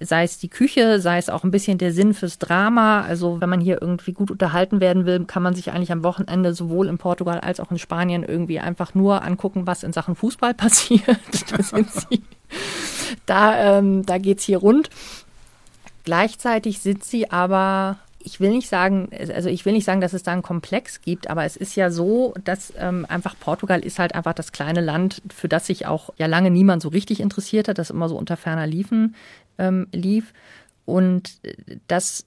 sei es die Küche, sei es auch ein bisschen der Sinn fürs Drama. Also wenn man hier irgendwie gut unterhalten werden will, kann man sich eigentlich am Wochenende sowohl in Portugal als auch in Spanien irgendwie einfach nur angucken, was in Sachen Fußball [LAUGHS] passiert. da, sind sie, da, ähm, da geht's hier rund. Gleichzeitig sind sie aber ich will nicht sagen, also ich will nicht sagen, dass es da einen Komplex gibt, aber es ist ja so, dass ähm, einfach Portugal ist halt einfach das kleine Land, für das sich auch ja lange niemand so richtig interessiert hat, das immer so unter ferner Liefen ähm, lief. Und äh, das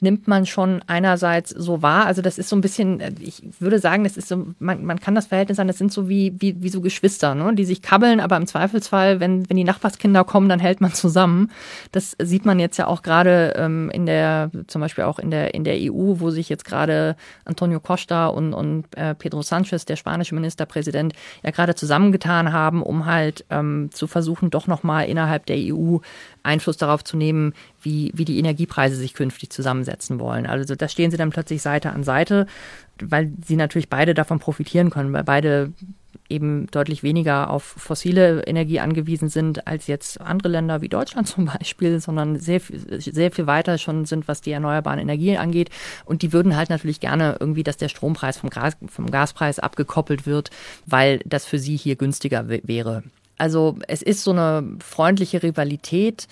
nimmt man schon einerseits so wahr. Also das ist so ein bisschen, äh, ich würde sagen, das ist so, man, man kann das Verhältnis sagen, das sind so wie, wie, wie so Geschwister, ne? die sich kabbeln, aber im Zweifelsfall, wenn, wenn die Nachbarskinder kommen, dann hält man zusammen. Das sieht man jetzt ja auch gerade ähm, in der, zum Beispiel auch in der, in der EU, wo sich jetzt gerade Antonio Costa und, und äh, Pedro Sanchez, der spanische Ministerpräsident, ja gerade zusammengetan haben, um halt ähm, zu versuchen, doch nochmal innerhalb der EU Einfluss darauf zu nehmen, wie, wie die Energiepreise sich künftig zusammensetzen wollen. Also da stehen sie dann plötzlich Seite an Seite, weil sie natürlich beide davon profitieren können, weil beide eben deutlich weniger auf fossile Energie angewiesen sind als jetzt andere Länder wie Deutschland [LAUGHS] zum Beispiel, sondern sehr, sehr viel weiter schon sind, was die erneuerbaren Energien angeht. Und die würden halt natürlich gerne irgendwie, dass der Strompreis vom, Gas, vom Gaspreis abgekoppelt wird, weil das für sie hier günstiger wäre. Also es ist so eine freundliche Rivalität.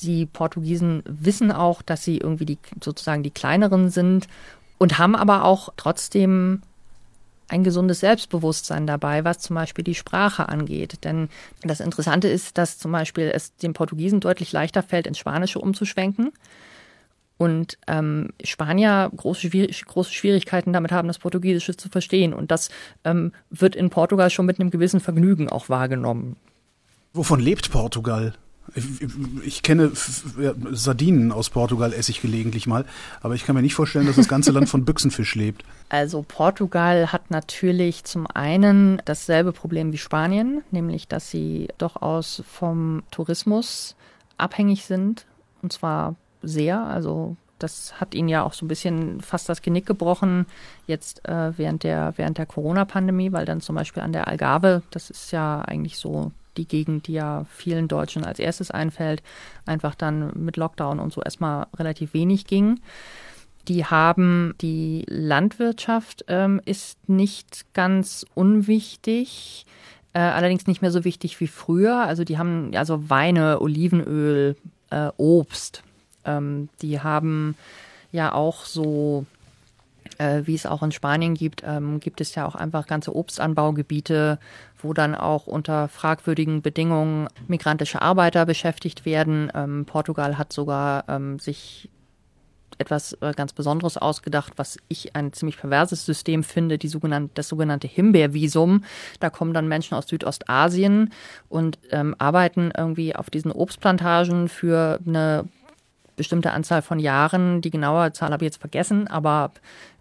Die Portugiesen wissen auch, dass sie irgendwie die, sozusagen die kleineren sind und haben aber auch trotzdem ein gesundes Selbstbewusstsein dabei, was zum Beispiel die Sprache angeht. Denn das Interessante ist, dass zum Beispiel es den Portugiesen deutlich leichter fällt, ins Spanische umzuschwenken. Und ähm, Spanier große, große Schwierigkeiten damit haben, das Portugiesische zu verstehen. Und das ähm, wird in Portugal schon mit einem gewissen Vergnügen auch wahrgenommen. Wovon lebt Portugal? Ich, ich kenne Sardinen aus Portugal, esse ich gelegentlich mal, aber ich kann mir nicht vorstellen, dass das ganze Land von Büchsenfisch lebt. Also Portugal hat natürlich zum einen dasselbe Problem wie Spanien, nämlich dass sie durchaus vom Tourismus abhängig sind, und zwar sehr. Also das hat ihnen ja auch so ein bisschen fast das Genick gebrochen, jetzt äh, während der, während der Corona-Pandemie, weil dann zum Beispiel an der Algarve, das ist ja eigentlich so die Gegend, die ja vielen Deutschen als erstes einfällt, einfach dann mit Lockdown und so erstmal relativ wenig ging. Die haben die Landwirtschaft ähm, ist nicht ganz unwichtig, äh, allerdings nicht mehr so wichtig wie früher. Also die haben also Weine, Olivenöl, äh, Obst. Ähm, die haben ja auch so äh, wie es auch in Spanien gibt, ähm, gibt es ja auch einfach ganze Obstanbaugebiete, wo dann auch unter fragwürdigen Bedingungen migrantische Arbeiter beschäftigt werden. Ähm, Portugal hat sogar ähm, sich etwas äh, ganz Besonderes ausgedacht, was ich ein ziemlich perverses System finde, die sogenannte, das sogenannte Himbeervisum. Da kommen dann Menschen aus Südostasien und ähm, arbeiten irgendwie auf diesen Obstplantagen für eine bestimmte Anzahl von Jahren. Die genaue Zahl habe ich jetzt vergessen, aber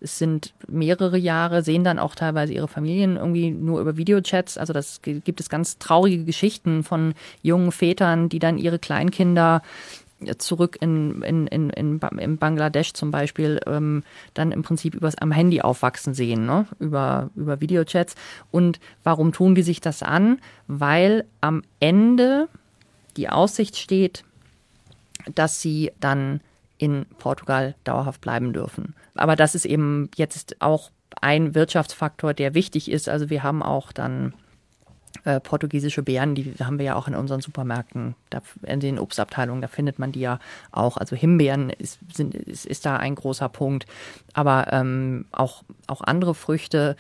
es sind mehrere Jahre, sehen dann auch teilweise ihre Familien irgendwie nur über Videochats. Also das gibt es ganz traurige Geschichten von jungen Vätern, die dann ihre Kleinkinder zurück in, in, in, in, in Bangladesch zum Beispiel ähm, dann im Prinzip übers am Handy aufwachsen sehen, ne? über, über Videochats. Und warum tun die sich das an? Weil am Ende die Aussicht steht, dass sie dann in Portugal dauerhaft bleiben dürfen. Aber das ist eben jetzt auch ein Wirtschaftsfaktor, der wichtig ist. Also wir haben auch dann äh, portugiesische Beeren, die haben wir ja auch in unseren Supermärkten, in den Obstabteilungen, da findet man die ja auch. Also Himbeeren ist, sind, ist, ist da ein großer Punkt. Aber ähm, auch, auch andere Früchte.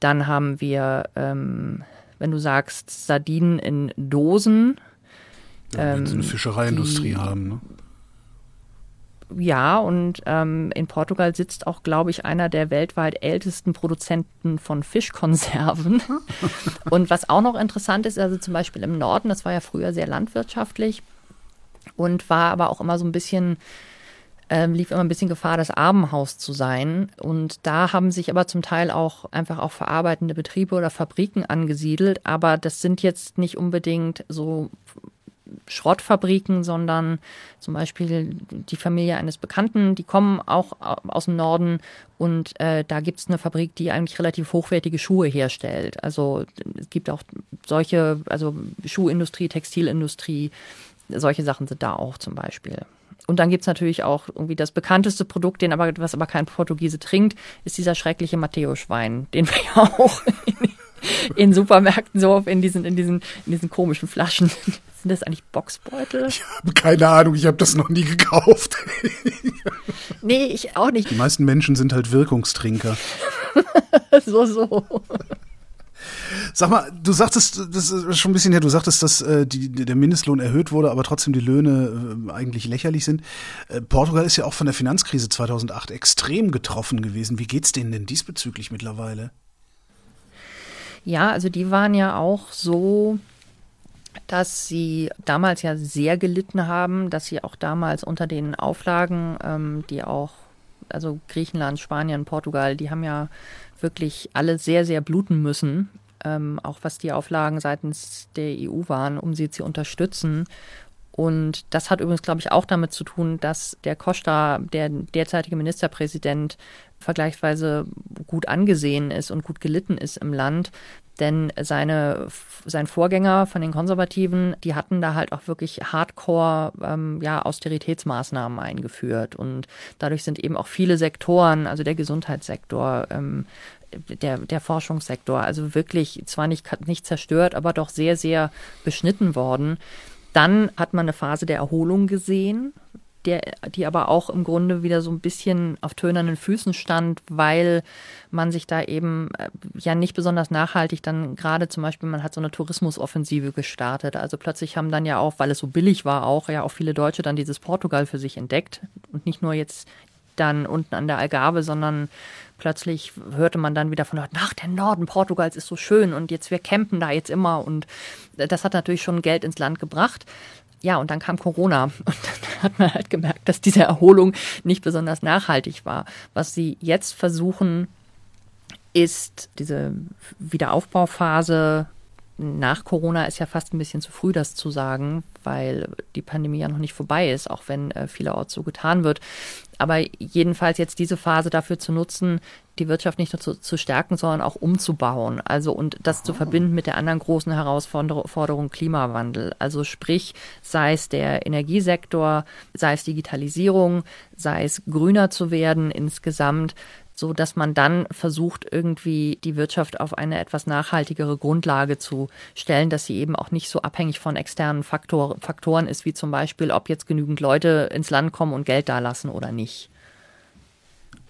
Dann haben wir, ähm, wenn du sagst, Sardinen in Dosen, ja, wenn sie eine ähm, Fischereiindustrie die, haben, ne? Ja, und ähm, in Portugal sitzt auch, glaube ich, einer der weltweit ältesten Produzenten von Fischkonserven. [LAUGHS] und was auch noch interessant ist, also zum Beispiel im Norden, das war ja früher sehr landwirtschaftlich und war aber auch immer so ein bisschen ähm, lief immer ein bisschen Gefahr, das Armenhaus zu sein. Und da haben sich aber zum Teil auch einfach auch verarbeitende Betriebe oder Fabriken angesiedelt. Aber das sind jetzt nicht unbedingt so Schrottfabriken, sondern zum Beispiel die Familie eines Bekannten, die kommen auch aus dem Norden und äh, da gibt es eine Fabrik, die eigentlich relativ hochwertige Schuhe herstellt. Also es gibt auch solche, also Schuhindustrie, Textilindustrie, solche Sachen sind da auch zum Beispiel. Und dann gibt es natürlich auch irgendwie das bekannteste Produkt, den aber, was aber kein Portugiese trinkt, ist dieser schreckliche Matteo-Schwein, den wir ja auch [LAUGHS] in, in Supermärkten so in diesen, in diesen, in diesen komischen Flaschen Sind das eigentlich Boxbeutel? Ich habe keine Ahnung, ich habe das noch nie gekauft. [LAUGHS] nee, ich auch nicht. Die meisten Menschen sind halt Wirkungstrinker. [LAUGHS] so, so. Sag mal, du sagtest, das ist schon ein bisschen her, du sagtest, dass äh, die, der Mindestlohn erhöht wurde, aber trotzdem die Löhne äh, eigentlich lächerlich sind. Äh, Portugal ist ja auch von der Finanzkrise 2008 extrem getroffen gewesen. Wie geht's denen denn diesbezüglich mittlerweile? Ja, also die waren ja auch so, dass sie damals ja sehr gelitten haben, dass sie auch damals unter den Auflagen, ähm, die auch, also Griechenland, Spanien, Portugal, die haben ja wirklich alle sehr, sehr bluten müssen, ähm, auch was die Auflagen seitens der EU waren, um sie zu unterstützen. Und das hat übrigens, glaube ich, auch damit zu tun, dass der Costa, der derzeitige Ministerpräsident, vergleichsweise gut angesehen ist und gut gelitten ist im Land. Denn seine, sein Vorgänger von den Konservativen, die hatten da halt auch wirklich Hardcore ähm, ja, Austeritätsmaßnahmen eingeführt. Und dadurch sind eben auch viele Sektoren, also der Gesundheitssektor, ähm, der, der Forschungssektor, also wirklich zwar nicht, nicht zerstört, aber doch sehr, sehr beschnitten worden. Dann hat man eine Phase der Erholung gesehen, der, die aber auch im Grunde wieder so ein bisschen auf tönernen Füßen stand, weil man sich da eben äh, ja nicht besonders nachhaltig dann gerade zum Beispiel, man hat so eine Tourismusoffensive gestartet. Also plötzlich haben dann ja auch, weil es so billig war, auch ja auch viele Deutsche dann dieses Portugal für sich entdeckt und nicht nur jetzt dann unten an der Algarve, sondern plötzlich hörte man dann wieder von dort, ach, der Norden Portugals ist so schön und jetzt wir campen da jetzt immer und das hat natürlich schon Geld ins Land gebracht. Ja, und dann kam Corona [LAUGHS] und dann hat man halt gemerkt, dass diese Erholung nicht besonders nachhaltig war. Was sie jetzt versuchen, ist diese Wiederaufbauphase nach Corona ist ja fast ein bisschen zu früh, das zu sagen, weil die Pandemie ja noch nicht vorbei ist, auch wenn äh, vielerorts so getan wird. Aber jedenfalls jetzt diese Phase dafür zu nutzen, die Wirtschaft nicht nur zu, zu stärken, sondern auch umzubauen. Also und das oh. zu verbinden mit der anderen großen Herausforderung Klimawandel. Also sprich, sei es der Energiesektor, sei es Digitalisierung, sei es grüner zu werden insgesamt so dass man dann versucht, irgendwie die Wirtschaft auf eine etwas nachhaltigere Grundlage zu stellen, dass sie eben auch nicht so abhängig von externen Faktor, Faktoren ist, wie zum Beispiel, ob jetzt genügend Leute ins Land kommen und Geld dalassen oder nicht.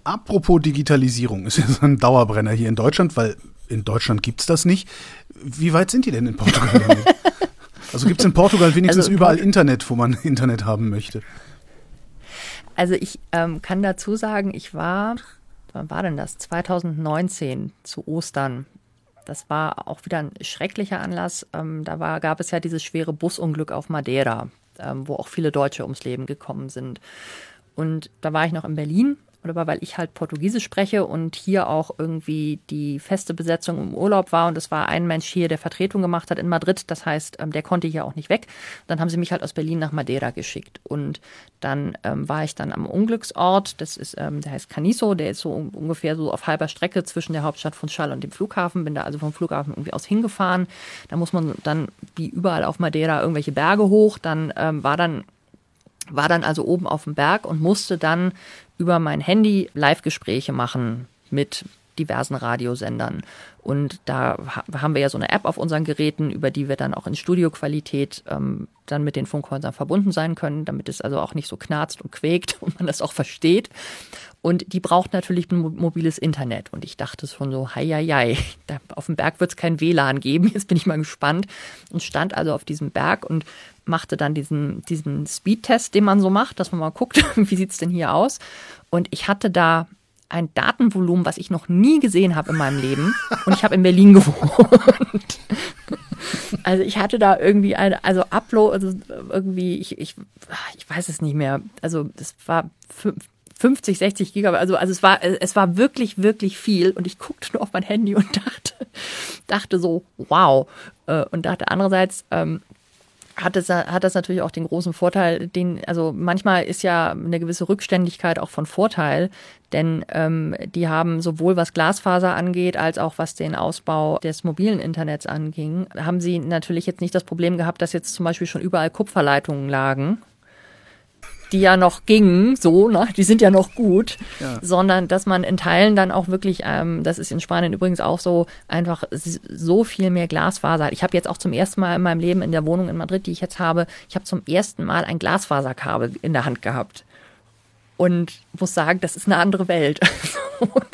Apropos Digitalisierung, ist ja so ein Dauerbrenner hier in Deutschland, weil in Deutschland gibt es das nicht. Wie weit sind die denn in Portugal? [LAUGHS] also gibt es in Portugal wenigstens also, überall Internet, wo man [LAUGHS] Internet haben möchte? Also ich ähm, kann dazu sagen, ich war wann war denn das? 2019 zu Ostern. Das war auch wieder ein schrecklicher Anlass. Ähm, da war, gab es ja dieses schwere Busunglück auf Madeira, ähm, wo auch viele Deutsche ums Leben gekommen sind. Und da war ich noch in Berlin oder weil ich halt Portugiesisch spreche und hier auch irgendwie die feste Besetzung im Urlaub war und es war ein Mensch hier, der Vertretung gemacht hat in Madrid. Das heißt, ähm, der konnte hier auch nicht weg. Dann haben sie mich halt aus Berlin nach Madeira geschickt und dann ähm, war ich dann am Unglücksort. Das ist, ähm, der heißt Caniso, der ist so ungefähr so auf halber Strecke zwischen der Hauptstadt von Schall und dem Flughafen. Bin da also vom Flughafen irgendwie aus hingefahren. Da muss man dann wie überall auf Madeira irgendwelche Berge hoch. Dann ähm, war dann war dann also oben auf dem Berg und musste dann über mein Handy Live-Gespräche machen mit diversen Radiosendern. Und da haben wir ja so eine App auf unseren Geräten, über die wir dann auch in Studioqualität ähm, dann mit den Funkhäusern verbunden sein können, damit es also auch nicht so knarzt und quäkt [LAUGHS] und man das auch versteht. Und die braucht natürlich ein mobiles Internet. Und ich dachte schon so, hei, hei, hei, [LAUGHS] da auf dem Berg wird es kein WLAN geben. Jetzt bin ich mal gespannt. Und stand also auf diesem Berg und machte dann diesen, diesen Speedtest, den man so macht, dass man mal guckt, [LAUGHS] wie sieht es denn hier aus. Und ich hatte da ein Datenvolumen, was ich noch nie gesehen habe in meinem Leben. Und ich habe in Berlin [LAUGHS] gewohnt. Also ich hatte da irgendwie eine, also Upload, also irgendwie, ich, ich, ich weiß es nicht mehr. Also es war 50, 60 Gigabyte. Also, also es war, es war wirklich, wirklich viel. Und ich guckte nur auf mein Handy und [LAUGHS] dachte, dachte so, wow. Äh, und dachte andererseits, ähm, hat, es, hat das natürlich auch den großen Vorteil, den, also manchmal ist ja eine gewisse Rückständigkeit auch von Vorteil, denn ähm, die haben sowohl was Glasfaser angeht, als auch was den Ausbau des mobilen Internets anging, haben sie natürlich jetzt nicht das Problem gehabt, dass jetzt zum Beispiel schon überall Kupferleitungen lagen. Die ja noch gingen, so, ne, die sind ja noch gut, ja. sondern dass man in Teilen dann auch wirklich, ähm, das ist in Spanien übrigens auch so, einfach so viel mehr Glasfaser hat. Ich habe jetzt auch zum ersten Mal in meinem Leben in der Wohnung in Madrid, die ich jetzt habe, ich habe zum ersten Mal ein Glasfaserkabel in der Hand gehabt. Und muss sagen, das ist eine andere Welt. [LAUGHS]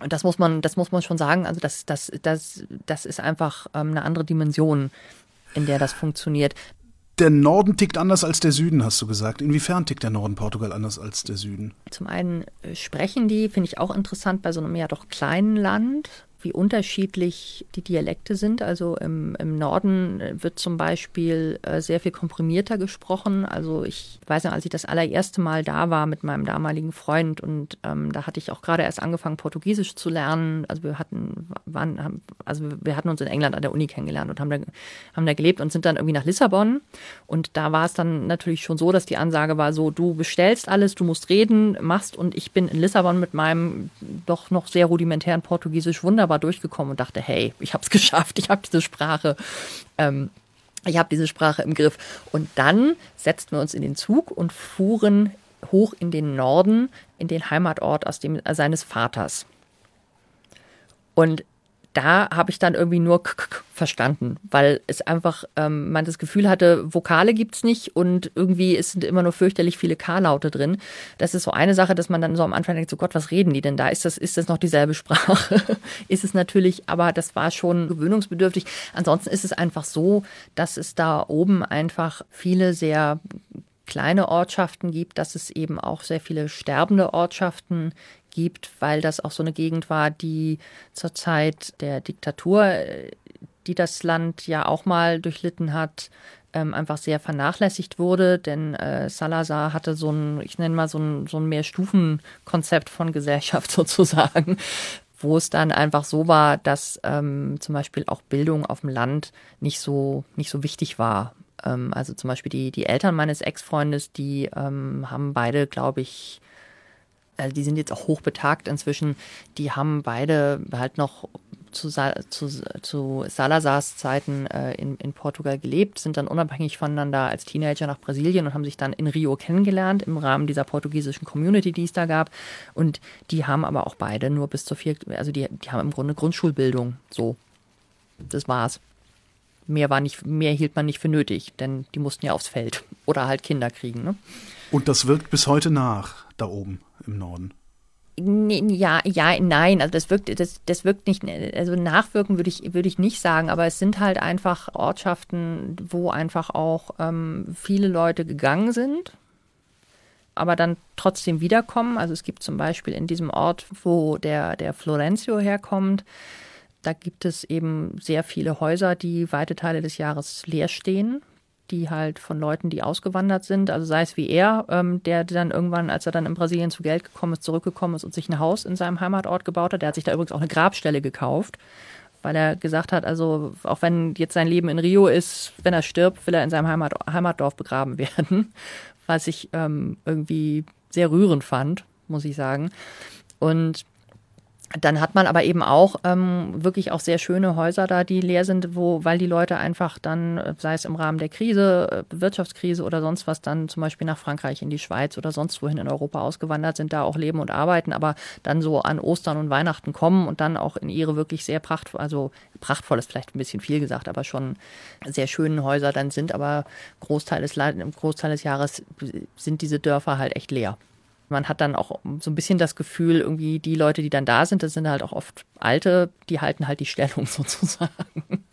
Und das muss man, das muss man schon sagen. Also das, das, das, das ist einfach ähm, eine andere Dimension, in der das funktioniert. Der Norden tickt anders als der Süden, hast du gesagt. Inwiefern tickt der Norden Portugal anders als der Süden? Zum einen äh, sprechen die, finde ich auch interessant, bei so einem ja doch kleinen Land wie unterschiedlich die Dialekte sind. Also im, im Norden wird zum Beispiel äh, sehr viel komprimierter gesprochen. Also ich weiß noch, als ich das allererste Mal da war mit meinem damaligen Freund und ähm, da hatte ich auch gerade erst angefangen, Portugiesisch zu lernen. Also wir hatten, waren, haben, also wir hatten uns in England an der Uni kennengelernt und haben da, haben da gelebt und sind dann irgendwie nach Lissabon. Und da war es dann natürlich schon so, dass die Ansage war so, du bestellst alles, du musst reden, machst und ich bin in Lissabon mit meinem doch noch sehr rudimentären Portugiesisch wunderbar wunderbar durchgekommen und dachte, hey, ich habe es [LAUGHS] geschafft, ich habe diese Sprache. Ähm, ich habe diese Sprache im Griff. Und dann setzten wir uns in den Zug und fuhren hoch in den Norden, in den Heimatort aus dem, äh, seines Vaters. Und da habe ich dann irgendwie nur k -k verstanden, weil es einfach ähm, man das Gefühl hatte, Vokale gibt's nicht und irgendwie sind immer nur fürchterlich viele K-Laute drin. Das ist so eine Sache, dass man dann so am Anfang denkt, so Gott, was reden die denn da? Ist das, ist das noch dieselbe Sprache? [LAUGHS] ist es natürlich, aber das war schon gewöhnungsbedürftig. Ansonsten ist es einfach so, dass es da oben einfach viele sehr kleine Ortschaften gibt, dass es eben auch sehr viele sterbende Ortschaften gibt, weil das auch so eine Gegend war, die zur Zeit der Diktatur, die das Land ja auch mal durchlitten hat, ähm, einfach sehr vernachlässigt wurde, denn äh, Salazar hatte so ein, ich nenne mal so ein, so ein Mehrstufenkonzept von Gesellschaft [LAUGHS] sozusagen, wo es dann einfach so war, dass ähm, zum Beispiel auch Bildung auf dem Land nicht so, nicht so wichtig war. Ähm, also zum Beispiel die, die Eltern meines Ex-Freundes, die ähm, haben beide, glaube ich, also die sind jetzt auch hochbetagt inzwischen, die haben beide halt noch zu, zu, zu Salazars Zeiten äh, in, in Portugal gelebt, sind dann unabhängig voneinander als Teenager nach Brasilien und haben sich dann in Rio kennengelernt im Rahmen dieser portugiesischen Community, die es da gab. Und die haben aber auch beide nur bis zur vierten, also die, die haben im Grunde Grundschulbildung. So. Das war's. Mehr war nicht, mehr hielt man nicht für nötig, denn die mussten ja aufs Feld oder halt Kinder kriegen. Ne? Und das wirkt bis heute nach, da oben im Norden. Ja, ja, nein, also das wirkt, das, das wirkt nicht, also nachwirken würde ich, würde ich nicht sagen, aber es sind halt einfach Ortschaften, wo einfach auch ähm, viele Leute gegangen sind, aber dann trotzdem wiederkommen. Also es gibt zum Beispiel in diesem Ort, wo der, der Florencio herkommt, da gibt es eben sehr viele Häuser, die weite Teile des Jahres leer stehen, die halt von Leuten, die ausgewandert sind, also sei es wie er, ähm, der dann irgendwann, als er dann in Brasilien zu Geld gekommen ist, zurückgekommen ist und sich ein Haus in seinem Heimatort gebaut hat. Der hat sich da übrigens auch eine Grabstelle gekauft, weil er gesagt hat, also auch wenn jetzt sein Leben in Rio ist, wenn er stirbt, will er in seinem Heimat, Heimatdorf begraben [LAUGHS] werden, was ich ähm, irgendwie sehr rührend fand, muss ich sagen. Und dann hat man aber eben auch ähm, wirklich auch sehr schöne Häuser da, die leer sind, wo, weil die Leute einfach dann, äh, sei es im Rahmen der Krise, äh, Wirtschaftskrise oder sonst was, dann zum Beispiel nach Frankreich, in die Schweiz oder sonst wohin in Europa ausgewandert sind, da auch leben und arbeiten, aber dann so an Ostern und Weihnachten kommen und dann auch in ihre wirklich sehr prachtvoll, also prachtvoll ist vielleicht ein bisschen viel gesagt, aber schon sehr schönen Häuser dann sind, aber Großteil des, Großteil des Jahres sind diese Dörfer halt echt leer. Man hat dann auch so ein bisschen das Gefühl, irgendwie die Leute, die dann da sind, das sind halt auch oft Alte, die halten halt die Stellung [LAUGHS] sozusagen.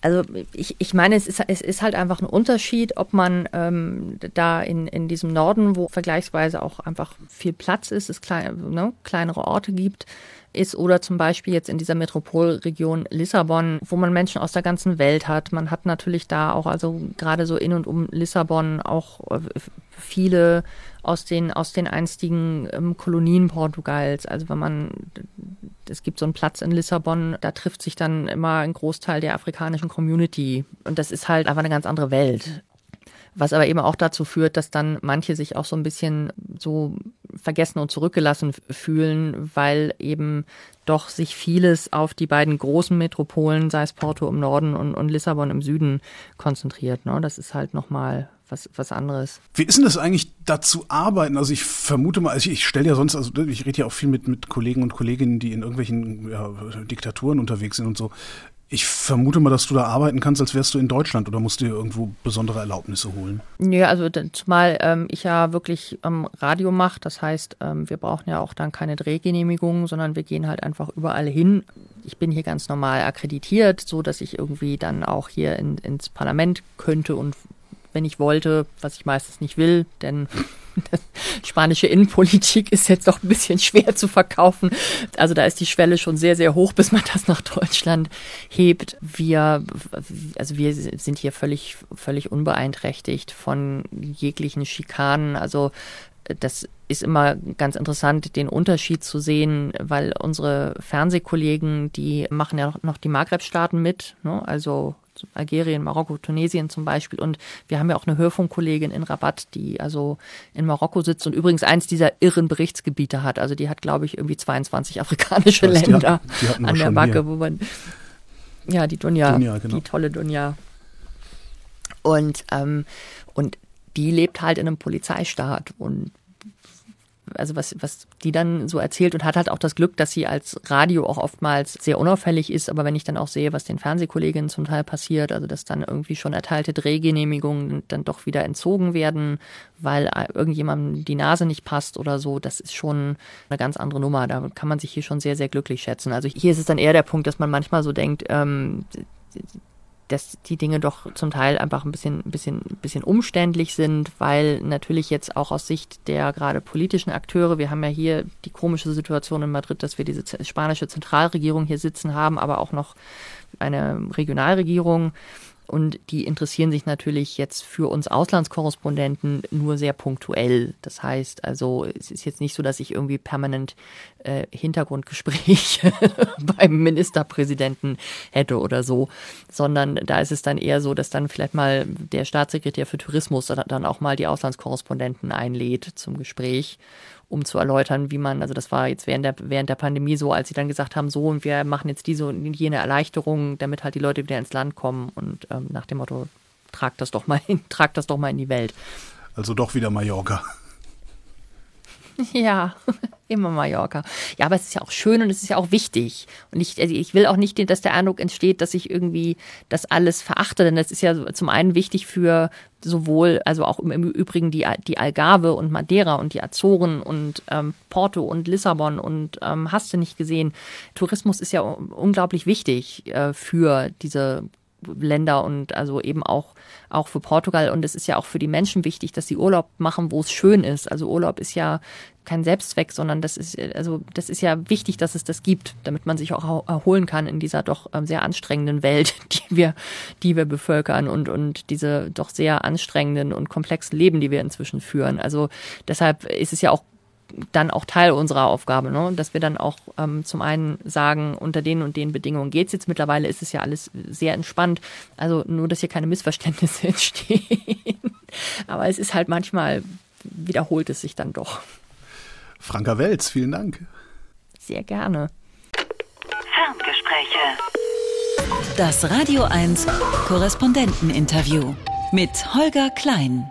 Also ich, ich meine, es ist, es ist halt einfach ein Unterschied, ob man ähm, da in, in diesem Norden, wo vergleichsweise auch einfach viel Platz ist, es klein, ne, kleinere Orte gibt, ist oder zum Beispiel jetzt in dieser Metropolregion Lissabon, wo man Menschen aus der ganzen Welt hat. Man hat natürlich da auch, also gerade so in und um Lissabon auch äh, viele aus den, aus den einstigen ähm, Kolonien Portugals. Also wenn man, es gibt so einen Platz in Lissabon, da trifft sich dann immer ein Großteil der afrikanischen Community. Und das ist halt einfach eine ganz andere Welt. Was aber eben auch dazu führt, dass dann manche sich auch so ein bisschen so vergessen und zurückgelassen fühlen, weil eben doch sich vieles auf die beiden großen Metropolen, sei es Porto im Norden und, und Lissabon im Süden, konzentriert. Ne? Das ist halt nochmal was, was anderes. Wie ist denn das eigentlich, da zu arbeiten? Also ich vermute mal, also ich, ich stelle ja sonst, also ich rede ja auch viel mit, mit Kollegen und Kolleginnen, die in irgendwelchen ja, Diktaturen unterwegs sind und so. Ich vermute mal, dass du da arbeiten kannst, als wärst du in Deutschland oder musst dir irgendwo besondere Erlaubnisse holen? Ja, also zumal ähm, ich ja wirklich ähm, Radio mache, das heißt, ähm, wir brauchen ja auch dann keine Drehgenehmigung, sondern wir gehen halt einfach überall hin. Ich bin hier ganz normal akkreditiert, so dass ich irgendwie dann auch hier in, ins Parlament könnte und wenn ich wollte, was ich meistens nicht will, denn [LAUGHS] spanische Innenpolitik ist jetzt doch ein bisschen schwer zu verkaufen. Also da ist die Schwelle schon sehr, sehr hoch, bis man das nach Deutschland hebt. Wir, also wir sind hier völlig, völlig unbeeinträchtigt von jeglichen Schikanen. Also das ist immer ganz interessant, den Unterschied zu sehen, weil unsere Fernsehkollegen, die machen ja noch die Maghreb-Staaten mit, ne? also Algerien, Marokko, Tunesien zum Beispiel. Und wir haben ja auch eine Hörfunkkollegin in Rabat, die also in Marokko sitzt und übrigens eins dieser irren Berichtsgebiete hat. Also die hat, glaube ich, irgendwie 22 [LAUGHS] afrikanische weiß, Länder die, die an der Backe, wo man ja die Dunja, Dunja genau. die tolle Dunja. Und ähm, und die lebt halt in einem Polizeistaat und also was, was die dann so erzählt und hat halt auch das Glück, dass sie als Radio auch oftmals sehr unauffällig ist. Aber wenn ich dann auch sehe, was den Fernsehkolleginnen zum Teil passiert, also dass dann irgendwie schon erteilte Drehgenehmigungen dann doch wieder entzogen werden, weil irgendjemandem die Nase nicht passt oder so, das ist schon eine ganz andere Nummer. Da kann man sich hier schon sehr, sehr glücklich schätzen. Also hier ist es dann eher der Punkt, dass man manchmal so denkt, ähm, dass die Dinge doch zum Teil einfach ein bisschen, ein bisschen, ein bisschen umständlich sind, weil natürlich jetzt auch aus Sicht der gerade politischen Akteure, wir haben ja hier die komische Situation in Madrid, dass wir diese spanische Zentralregierung hier sitzen haben, aber auch noch eine Regionalregierung, und die interessieren sich natürlich jetzt für uns Auslandskorrespondenten nur sehr punktuell. Das heißt also, es ist jetzt nicht so, dass ich irgendwie permanent äh, Hintergrundgespräche [LAUGHS] beim Ministerpräsidenten hätte oder so, sondern da ist es dann eher so, dass dann vielleicht mal der Staatssekretär für Tourismus dann auch mal die Auslandskorrespondenten einlädt zum Gespräch um zu erläutern, wie man, also das war jetzt während der, während der Pandemie so, als sie dann gesagt haben, so und wir machen jetzt diese und jene Erleichterung, damit halt die Leute wieder ins Land kommen und ähm, nach dem Motto, tragt das doch mal hin, [LAUGHS] tragt das doch mal in die Welt. Also doch wieder Mallorca. [LAUGHS] Ja, immer Mallorca. Ja, aber es ist ja auch schön und es ist ja auch wichtig. Und ich, also ich will auch nicht, dass der Eindruck entsteht, dass ich irgendwie das alles verachte, denn das ist ja zum einen wichtig für sowohl, also auch im, Übrigen die, die Algarve und Madeira und die Azoren und ähm, Porto und Lissabon und ähm, hast du nicht gesehen. Tourismus ist ja unglaublich wichtig äh, für diese Länder und also eben auch, auch für Portugal. Und es ist ja auch für die Menschen wichtig, dass sie Urlaub machen, wo es schön ist. Also Urlaub ist ja kein Selbstzweck, sondern das ist, also das ist ja wichtig, dass es das gibt, damit man sich auch erholen kann in dieser doch ähm, sehr anstrengenden Welt, [LAUGHS] die wir, die wir bevölkern und, und diese doch sehr anstrengenden und komplexen Leben, die wir inzwischen führen. Also deshalb ist es ja auch dann auch Teil unserer Aufgabe, ne? dass wir dann auch ähm, zum einen sagen, unter den und den Bedingungen geht's jetzt. Mittlerweile ist es ja alles sehr entspannt. Also nur, dass hier keine Missverständnisse [LAUGHS] entstehen. Aber es ist halt manchmal, wiederholt es sich dann doch. Franka Welz, vielen Dank. Sehr gerne. Ferngespräche. Das Radio 1 Korrespondenteninterview mit Holger Klein.